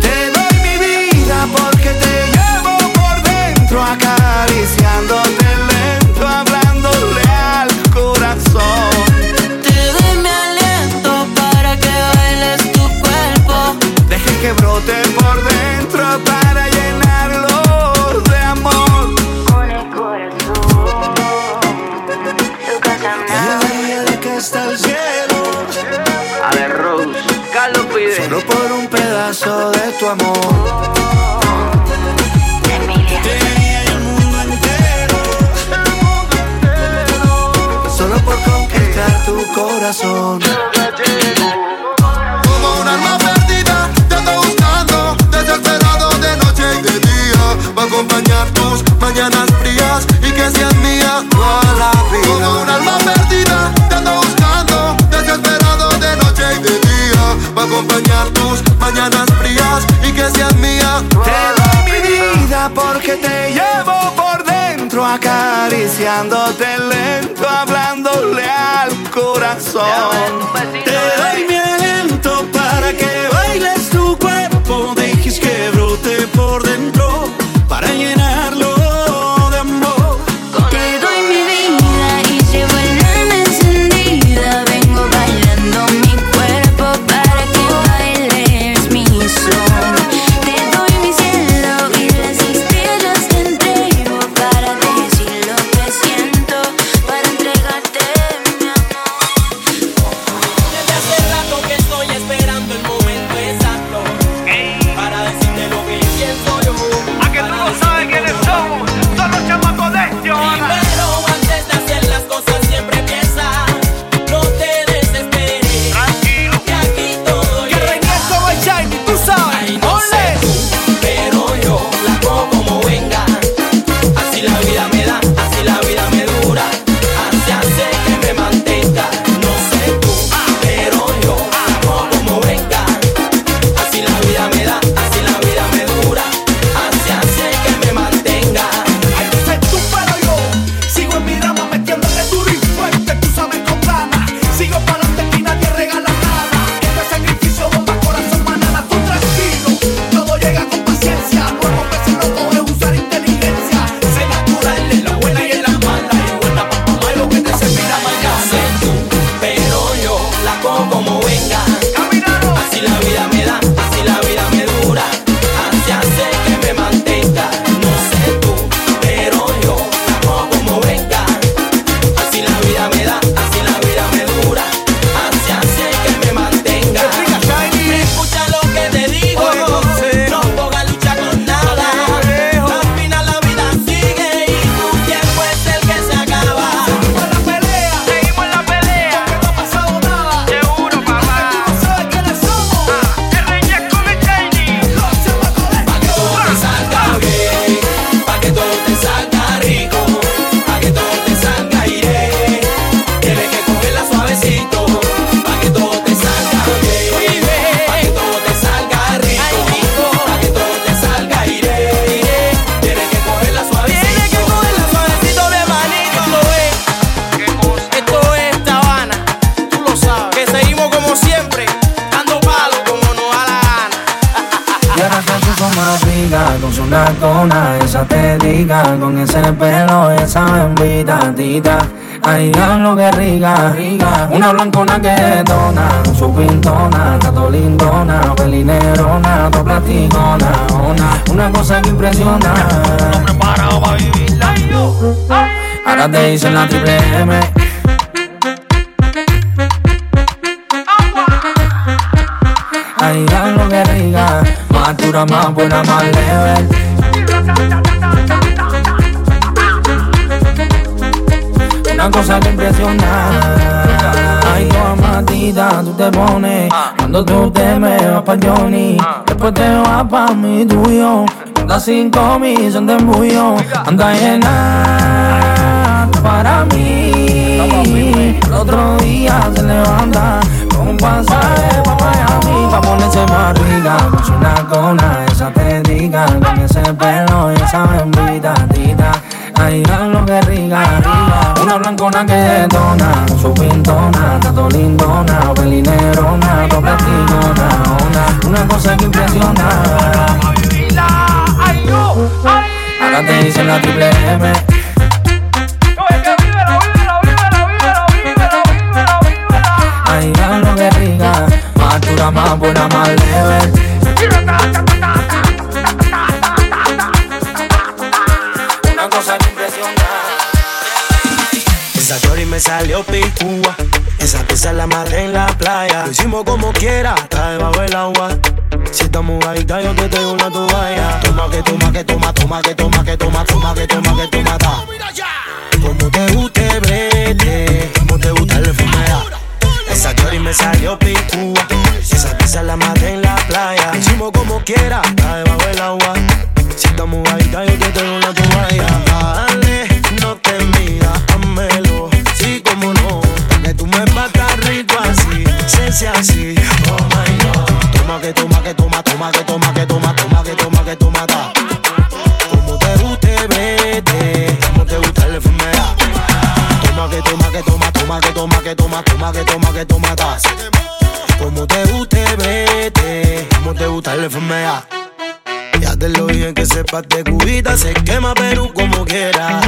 Te doy mi vida porque te llevo por dentro, acariciándote lento, hablándole al corazón. Te doy mi aliento para que bailes tu cuerpo. Deje que brote por dentro de tu amor. El mundo entero. Solo por conquistar tu corazón. Como un alma perdida, te ando buscando, desesperado de noche y de día. Va a acompañar tus mañanas frías y que seas mía toda la vida. Como un alma perdida, te ando buscando, desesperado de noche y de día. Va a acompañar y que seas mía. Te doy mi vida porque te llevo por dentro, acariciándote lento, hablándole al corazón. Te doy mi aliento para que bailes tu cuerpo, dejes que brote por dentro con ese pelo, esa bembita tita. Ay, lo que rica, rica. Una blancona que dona, su pintona, tato lindona, pelinerona, to platicona, ona. Una cosa que impresiona. preparado para vivirla. Ay, yo. Ahora te dicen la triple M. Ay, lo que rica, más dura, más buena, más leve. Una cosa que impresiona. Ay, tu amatita, tú te pones. Cuando tú te me vas pa' Johnny, después te vas pa' mi tuyo. Anda cinco mil, son de embullo. Anda llena para mí. El otro día se levanta un pasaje pa' Miami Pa' ponerse rica Con una cona, esa diga Con ese pelo y esa bembita tita Ay, lo que rica Una blancona que detona Su pintona, tato lindona Pelinerona, tigona Una, una cosa que impresiona. Ahora te dicen la triple M. Ay, lo que rica Más dura, más buena, más leve salió picúa. Esa pieza la maté en la playa. Lo hicimos como quiera, hasta debajo del agua. Si estamos mojadita, yo te tengo una toalla. Toma que toma, que toma, toma, que toma, que toma, toma, que toma, que toma, ta. Como te guste, brete. Como te gusta el enfermedad. Esa chori me salió picúa. Esa pieza la maté en la playa. Lo hicimos como quiera, hasta debajo del agua. Si estamos mojadita, yo te tengo una toalla. Sense así. Oh my god. Toma que toma, que toma, toma, que toma, que toma, toma, que toma, que toma. Como te guste, vete. Como te gusta la enfermedad. Toma que toma, que toma, toma, que toma, que toma, toma, que toma, que toma, ta. Como te guste, vete. Como te gusta la enfermedad. Ya te lo dije que sepas de cubita, se quema Perú como quiera.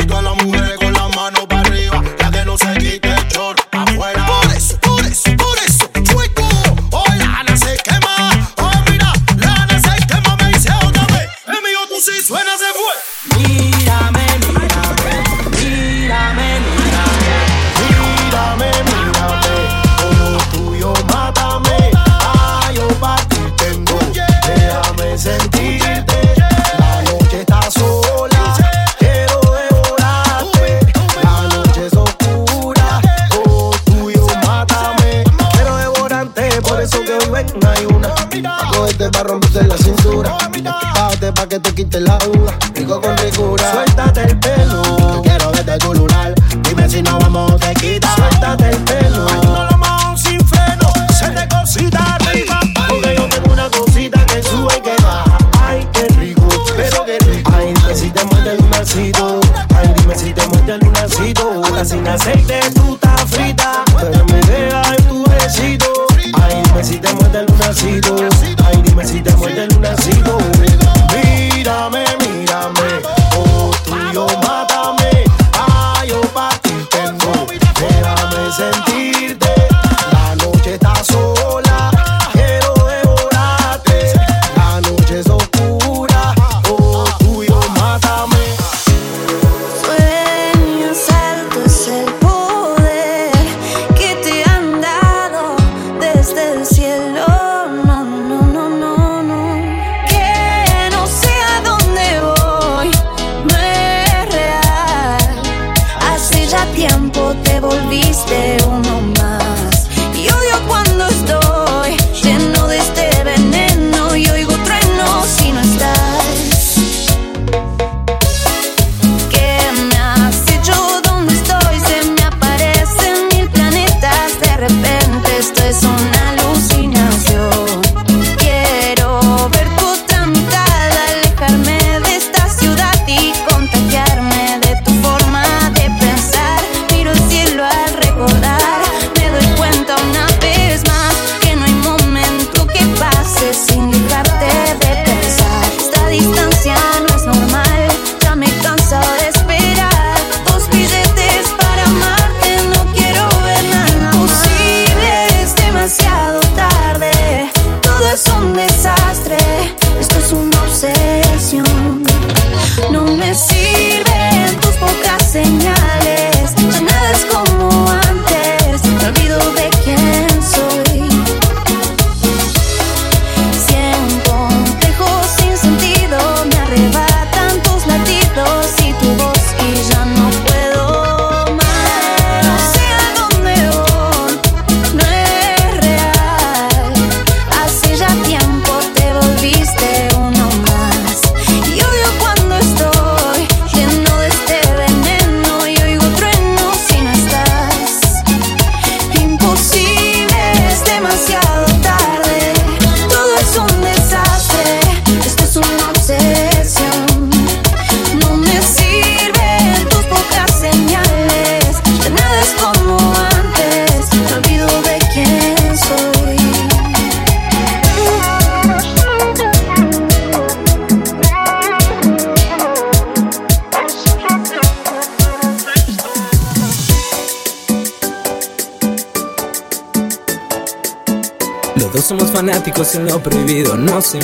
Y todas las mujeres con las manos para arriba, ya que no se quite el short afuera. Que te quite la duda. Rico con ricura. Suéltate el pelo. Quiero verte tu lunar. Dime si no vamos, te quita. Suéltate el pelo. No lo mojamos sin freno. Se te cosita arriba. Porque yo tengo una cosita que sube y que baja. Ay, qué rico, pero qué rico. Ay, dime si te muerde el lunarcito. Ay, dime si te muerde el lunarcito. Hasta sin aceite tú estás te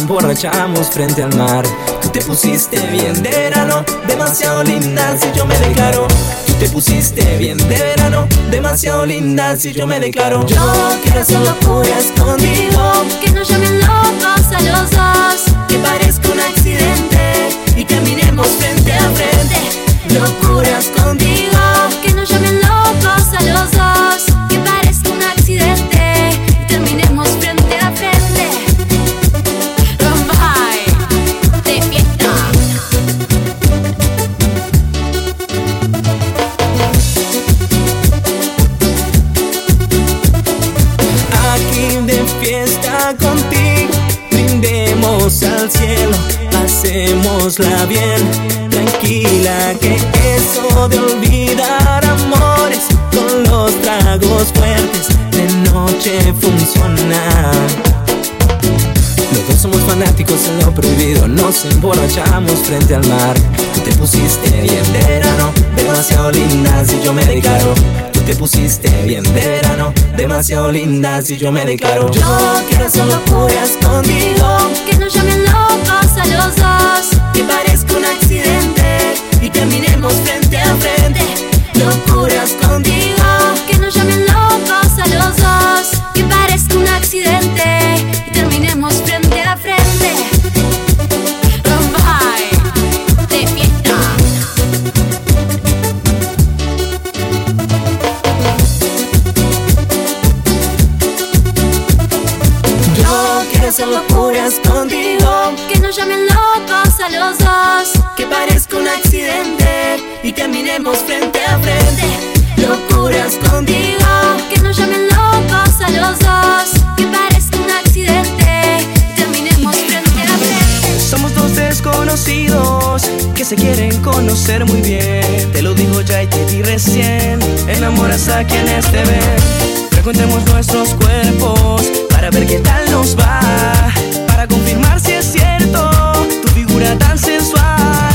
emborrachamos frente al mar. Tú te pusiste bien de verano, demasiado linda si yo me declaro. Tú te pusiste bien de verano, demasiado linda si yo me declaro. Yo quiero hacer locuras contigo, Que nos llamen locos a los dos. que parezca un accidente y caminemos frente a frente. Locuras contigo, nos emborrachamos frente al mar. Tú te pusiste bien verano, demasiado linda si yo me declaro. Tú te pusiste bien verano, demasiado linda si yo me declaro. Yo quiero hacer locuras contigo, Que nos llamen locos a los dos. que parezca un accidente y caminemos frente a frente. Locuras Enamoras a quienes te ven. Frecuentemos nuestros cuerpos para ver qué tal nos va. Para confirmar si es cierto tu figura tan sensual.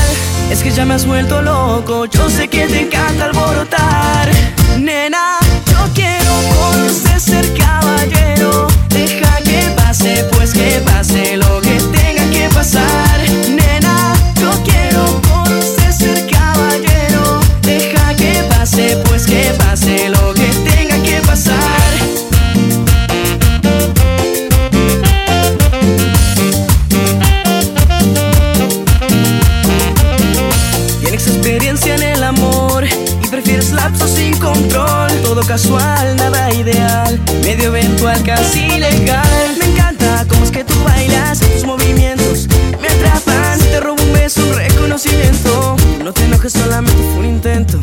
Es que ya me has vuelto loco. Yo sé que te encanta alborotar. Nena, yo quiero conocer ser caballero. Deja que pase, pues que pase lapsos sin control. Todo casual, nada ideal, medio eventual, casi legal. Me encanta cómo es que tú bailas, tus movimientos me atrapan. Te robo un beso, un reconocimiento. No te enojes, solamente fue un intento.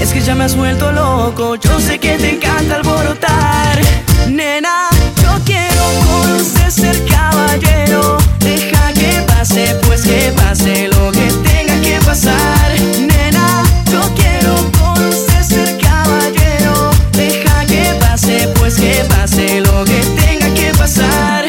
Es que ya me has vuelto loco, yo sé que te encanta alborotar. Nena, yo quiero conocer ser caballero. Deja que pase, pues que pase lo que tenga que pasar. Pues que pase lo que tenga que pasar.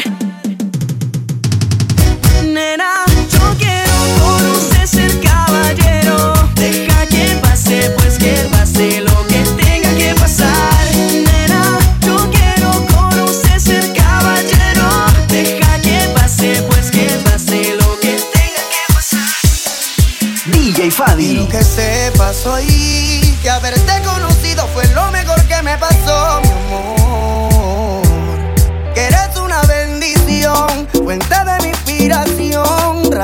Nena, yo quiero conocer ser caballero. Deja que pase, pues que pase lo que tenga que pasar. Nena, yo quiero conocer ser caballero. Deja que pase, pues que pase lo que tenga que pasar. DJ Fadi. Quiero que sepas hoy que haberte conocido fue lo mejor que me pasó,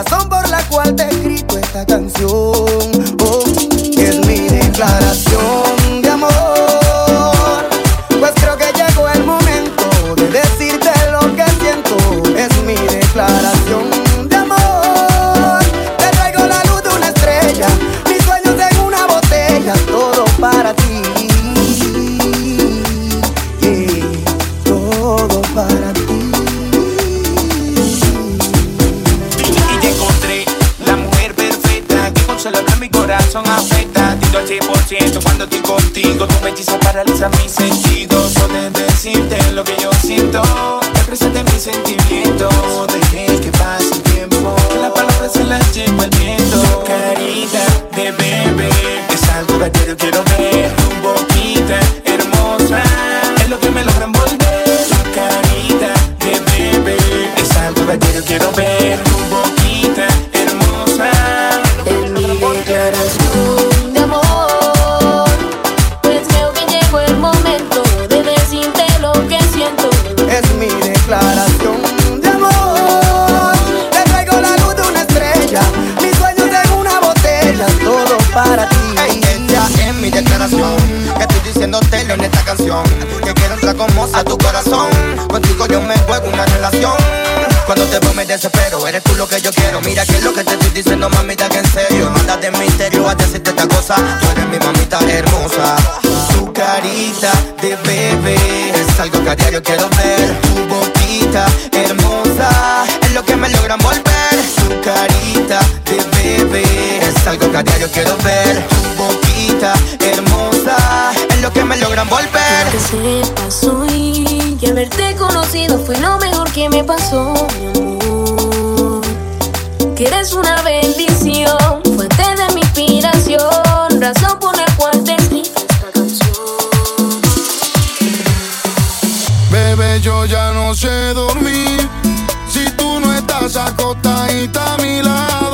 razón por la cual te escrito esta canción. Oh, es mi declaración cogiendo mamita que en serio. Andas de misterio a decirte esta cosa. Tú eres mi mamita hermosa. Tu carita de bebé Es algo que a diario quiero ver. Tu boquita hermosa Es lo que me logra volver. Tu carita de bebé Es algo que a diario quiero ver. Tu boquita hermosa Es lo que me logra volver. Que sepas hoy Que haberte conocido fue lo mejor que me pasó Eres una bendición, fuente de mi inspiración, razón por la cual te escribí esta canción. Bebé, yo ya no sé dormir si tú no estás acostadita a mi lado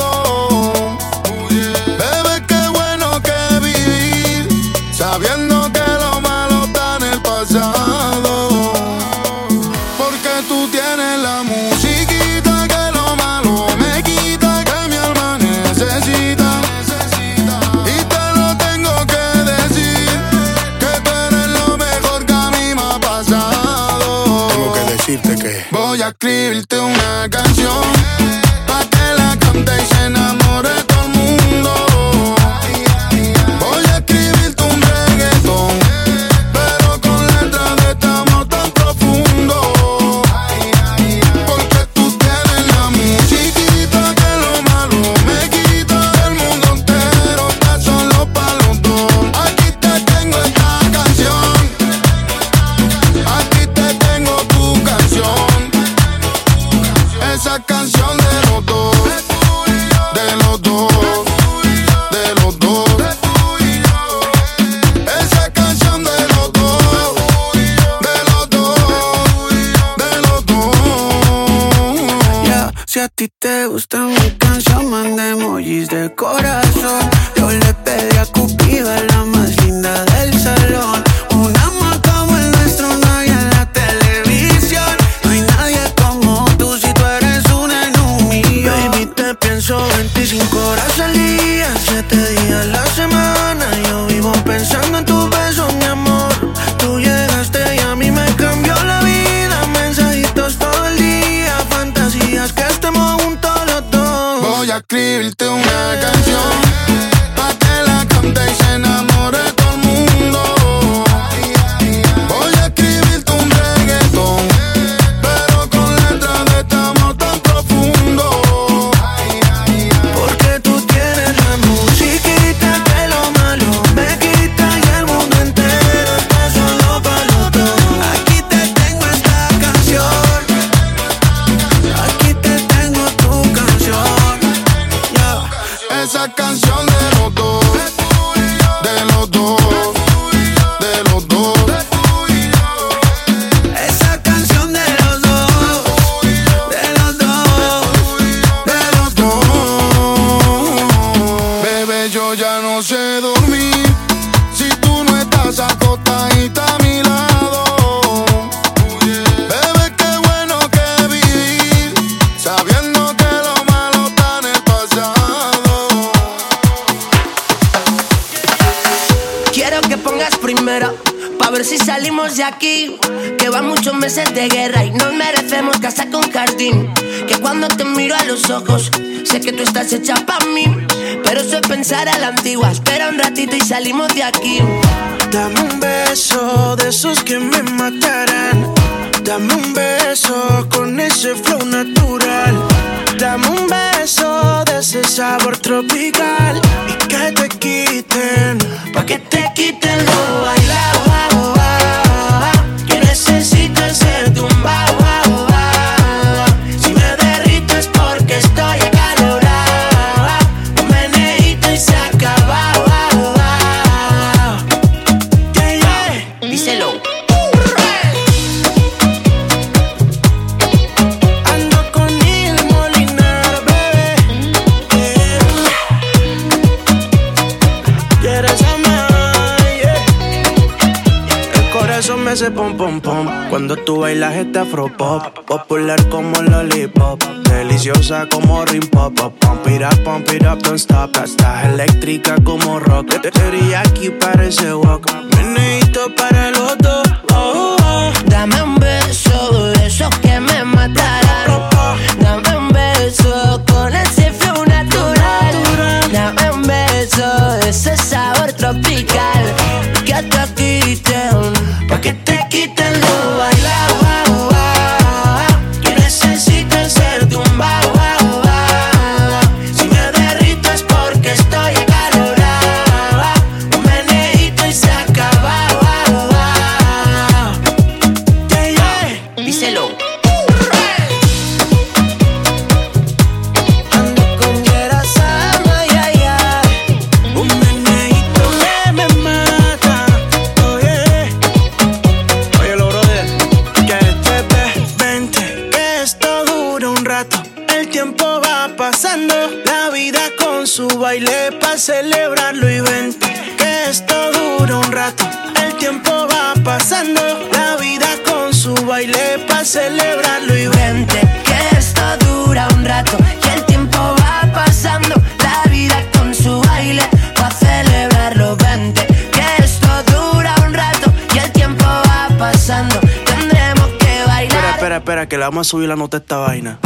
que le vamos a subir la nota esta vaina.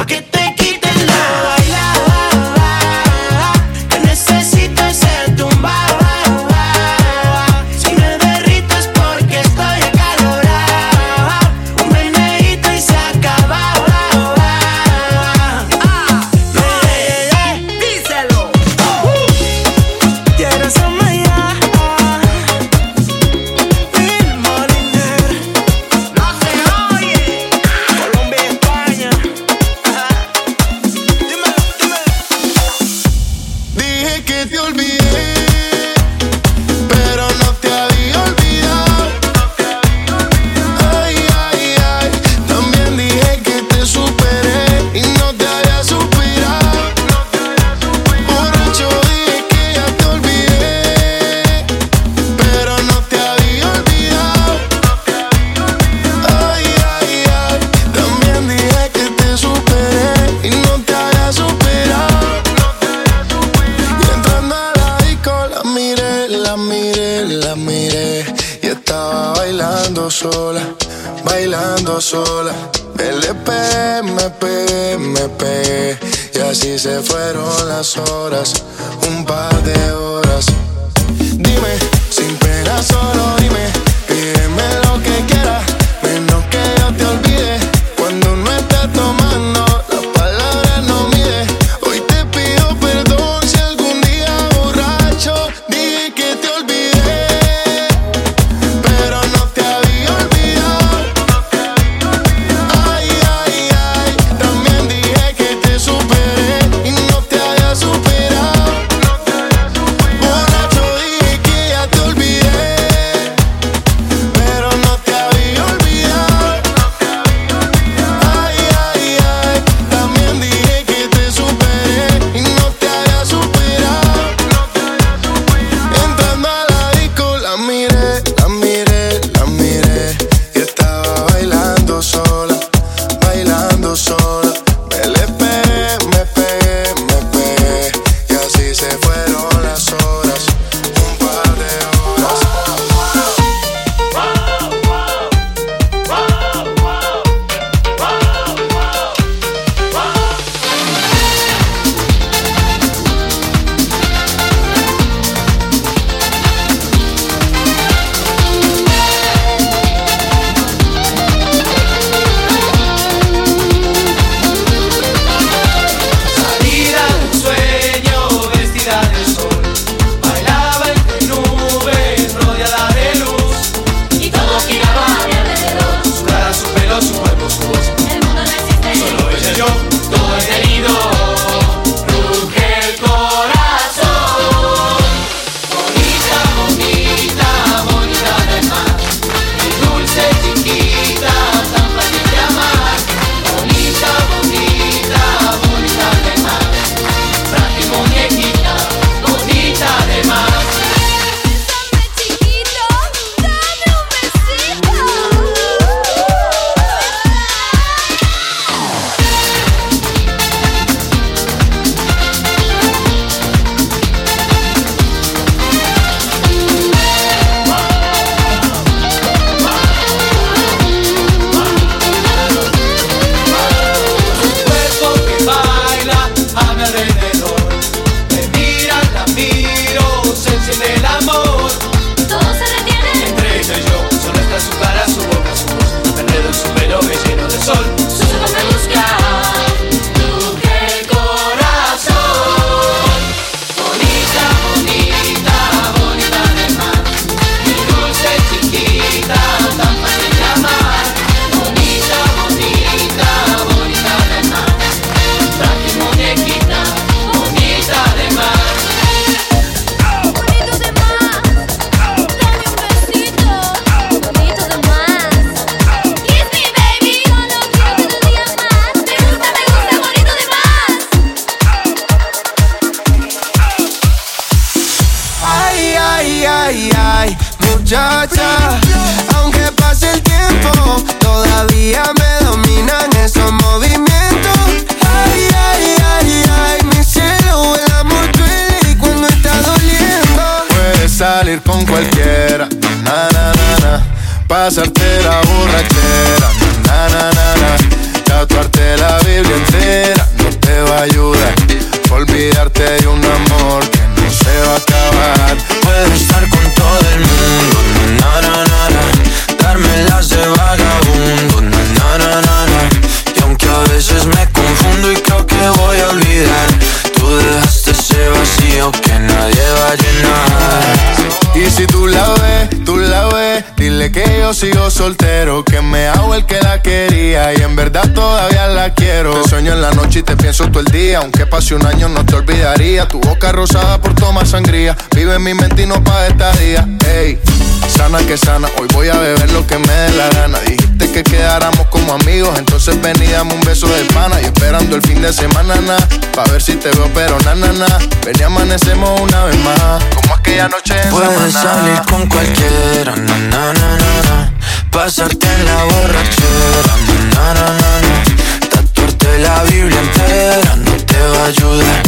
Fin de semana, na, pa' ver si te veo, pero na, na, na. Ven y amanecemos una vez más, como aquella noche en Puedes salir con cualquiera, na na na na na. Pasarte en la borrachera, na na na na na. Tatuarte la Biblia entera no te va a ayudar.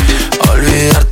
Olvidarte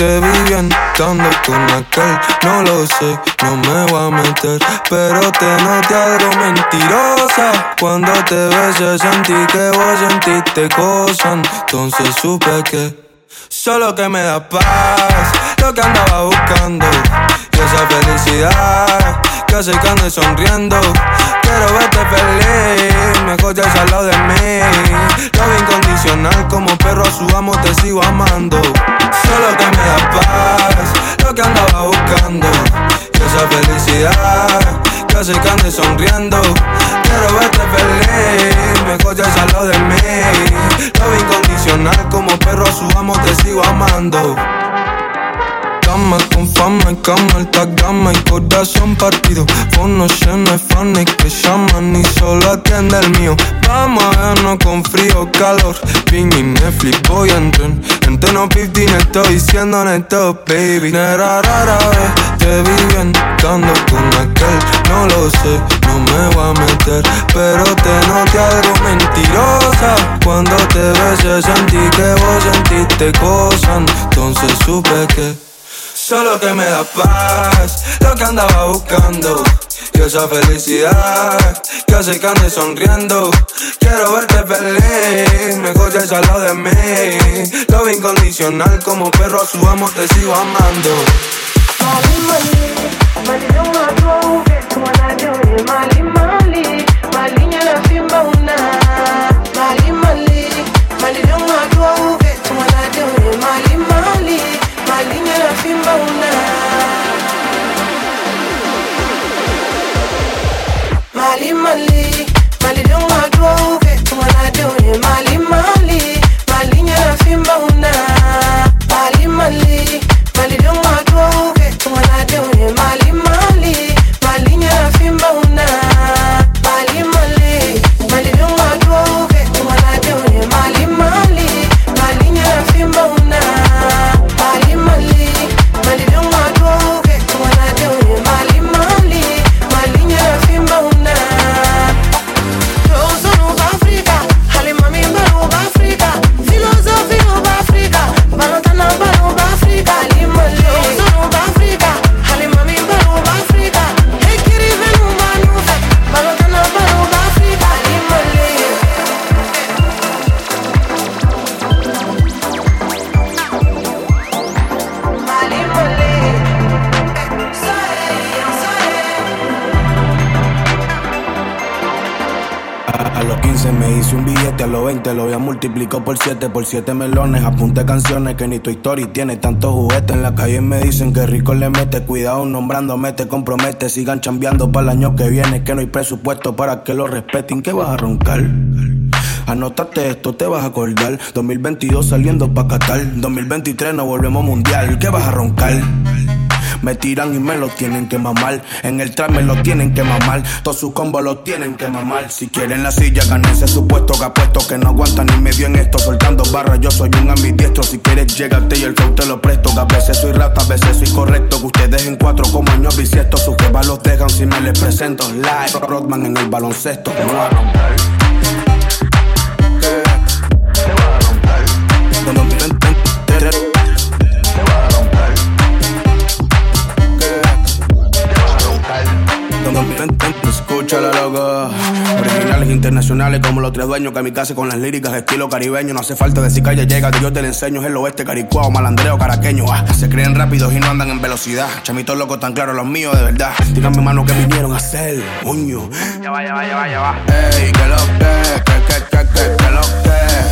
Te vi bien estando con aquel No lo sé, no me voy a meter Pero te noté algo mentirosa. Cuando te besé sentí que vos sentiste cosas. Entonces supe que Solo que me da paz Lo que andaba buscando esa felicidad Que hace que sonriendo. Quiero verte feliz Mejor ya al lado de mí. Lo incondicional Como perro a su amo te sigo amando. Solo que me da paz Lo que andaba buscando. Esa felicidad Que hace que sonriendo. Quiero verte feliz Mejor ya al lado de mí. Lo incondicional Como perro a su amo te sigo amando Cama con fama y cama alta gama y corazón partido. Fono lleno de fans que llaman y solo atiende el mío. Vamos a vernos con frío calor. Ping y Netflix voy a entrar En tono 15 estoy diciendo neto baby. Nera rara vez te vi bien estando con aquel No lo sé, no me voy a meter. Pero te noté algo mentirosa. Cuando te besé sentí que vos sentiste cosas. Entonces supe que Solo que me da paz, lo que andaba buscando. Y esa felicidad que hace que ande sonriendo. Quiero verte feliz, mejor ya al lado de mí. Lo incondicional, como perro a su amo te sigo amando. 20 a los 20 lo había multiplicado por 7, por 7 melones. Apunte canciones que ni tu historia tiene tantos juguetes. En la calle me dicen que rico le mete. Cuidado nombrándome, te compromete. Sigan chambeando para el año que viene. Que no hay presupuesto para que lo respeten. ¿Qué vas a roncar? Anótate esto, te vas a acordar. 2022 saliendo pa' Qatar. 2023 no volvemos mundial. ¿Qué vas a roncar? Me tiran y me lo tienen que mamar. En el trap me lo tienen que mamar. Todos sus combos lo tienen que mamar. Si quieren la silla, ganense su puesto. Que apuesto que no aguantan ni medio en esto. Soltando barras, yo soy un ambidiestro. Si quieres, llégate y el flow lo presto. Que a veces soy rata, a veces soy correcto. Que ustedes en cuatro como años bisiestos. Sus jevas los dejan si me les presento. Live, Rodman en el baloncesto. Escúchala, loco. Originales internacionales como los tres dueños que mi casa con las líricas estilo caribeño. No hace falta decir que ella llega, que yo te la enseño. Es el oeste caricuao, malandreo, caraqueño. Ah, se creen rápidos y no andan en velocidad. Chamitos locos tan claros los míos, de verdad. Díganme, mano, que vinieron a hacer, coño. Ya va, ya va, ya va, ya va. Ey, que lo que, que, que, que, que, que lo que.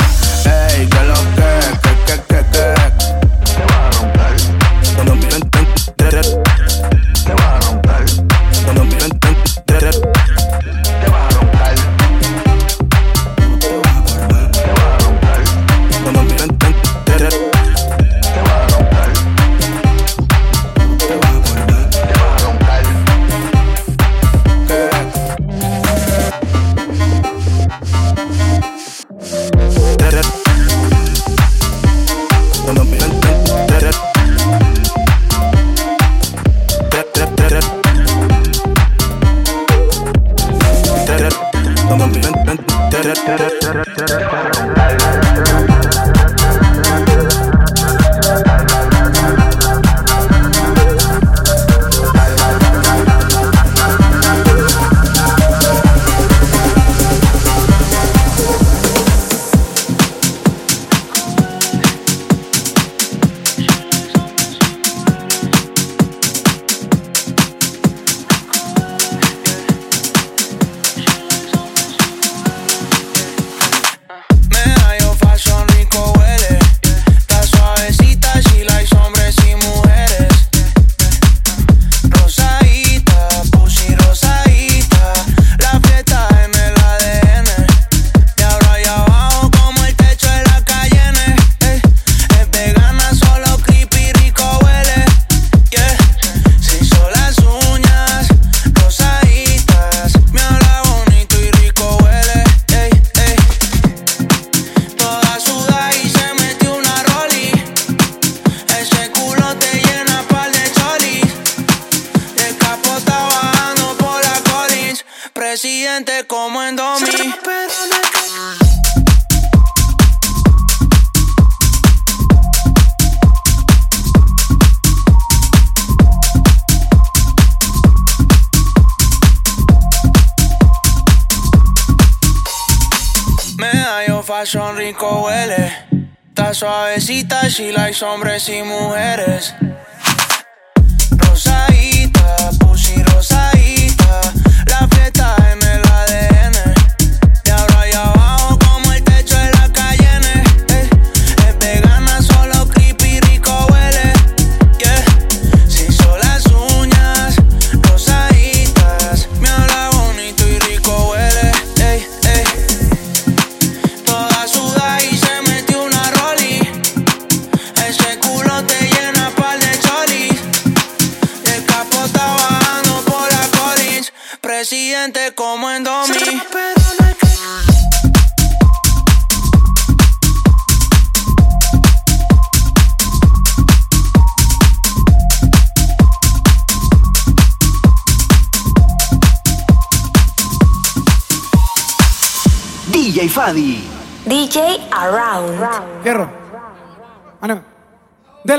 Hombres y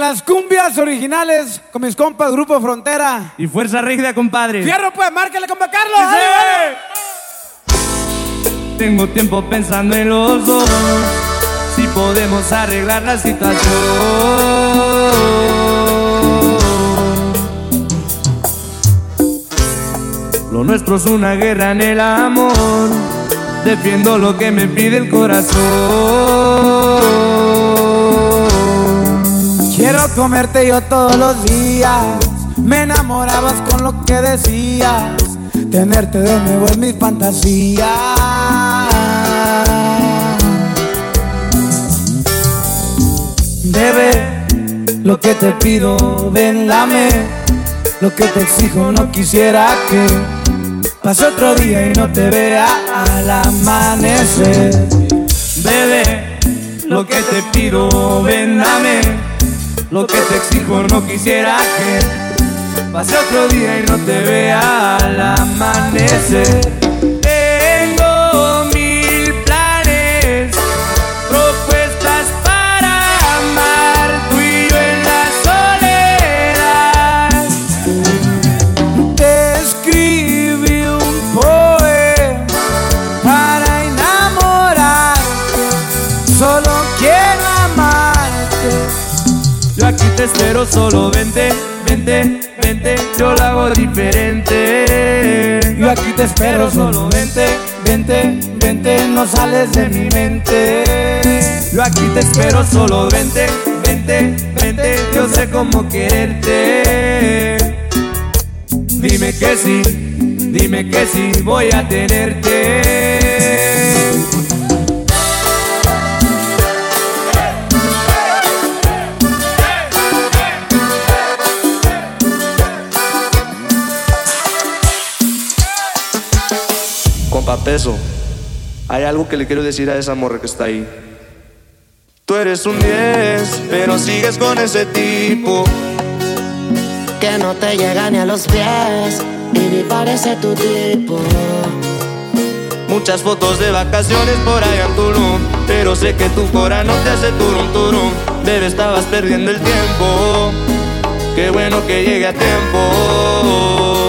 las cumbias originales con mis compas Grupo Frontera. Y fuerza rígida, compadre. Fierro, pues, márquele, compa Carlos. Sí. Tengo tiempo pensando en los dos. Si podemos arreglar la situación. Lo nuestro es una guerra en el amor. defiendo lo que me pide el corazón. Quiero comerte yo todos los días. Me enamorabas con lo que decías. Tenerte de nuevo es mi fantasía. Bebé, lo que te pido, ven, dame. Lo que te exijo, no quisiera que pase otro día y no te vea al amanecer. Bebé, lo que te pido, ven, dame. Lo que te exijo, no quisiera que pase otro día y no te vea al amanecer. Espero, solo vente, vente, vente, yo lo hago diferente. Yo aquí te espero, solo vente, vente, vente, no sales de mi mente. Yo aquí te espero, solo vente, vente, vente, yo sé cómo quererte. Dime que sí, dime que sí, voy a tenerte. Peso, hay algo que le quiero decir a esa morra que está ahí. Tú eres un 10, pero sigues con ese tipo. Que no te llega ni a los pies y ni parece tu tipo. Muchas fotos de vacaciones por allá en Tulum, pero sé que tu cora no te hace turum turum. Bebé, estabas perdiendo el tiempo. Qué bueno que llegue a tiempo.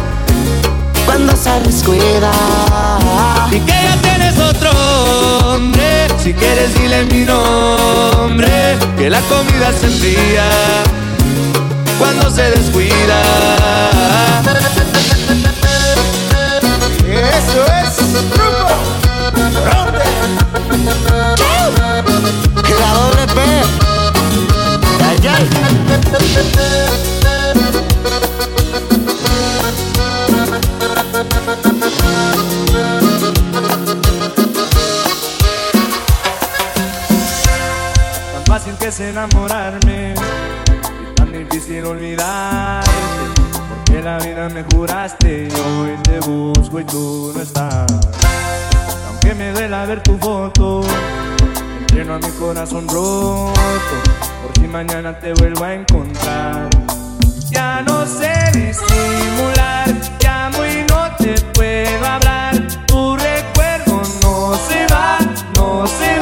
cuando se descuida. Y que ya tienes otro hombre. Si quieres, dile mi nombre. Que la comida se enfría cuando se descuida. Eso es grupo Ronde. La doble P. Ay, ay. Que es enamorarme y tan difícil olvidarte. Porque la vida me juraste y hoy te busco y tú no estás. Aunque me duela ver tu foto, entreno a mi corazón roto. Por si mañana te vuelvo a encontrar. Ya no sé disimular, llamo y no te puedo hablar. Tu recuerdo no se va, no se va,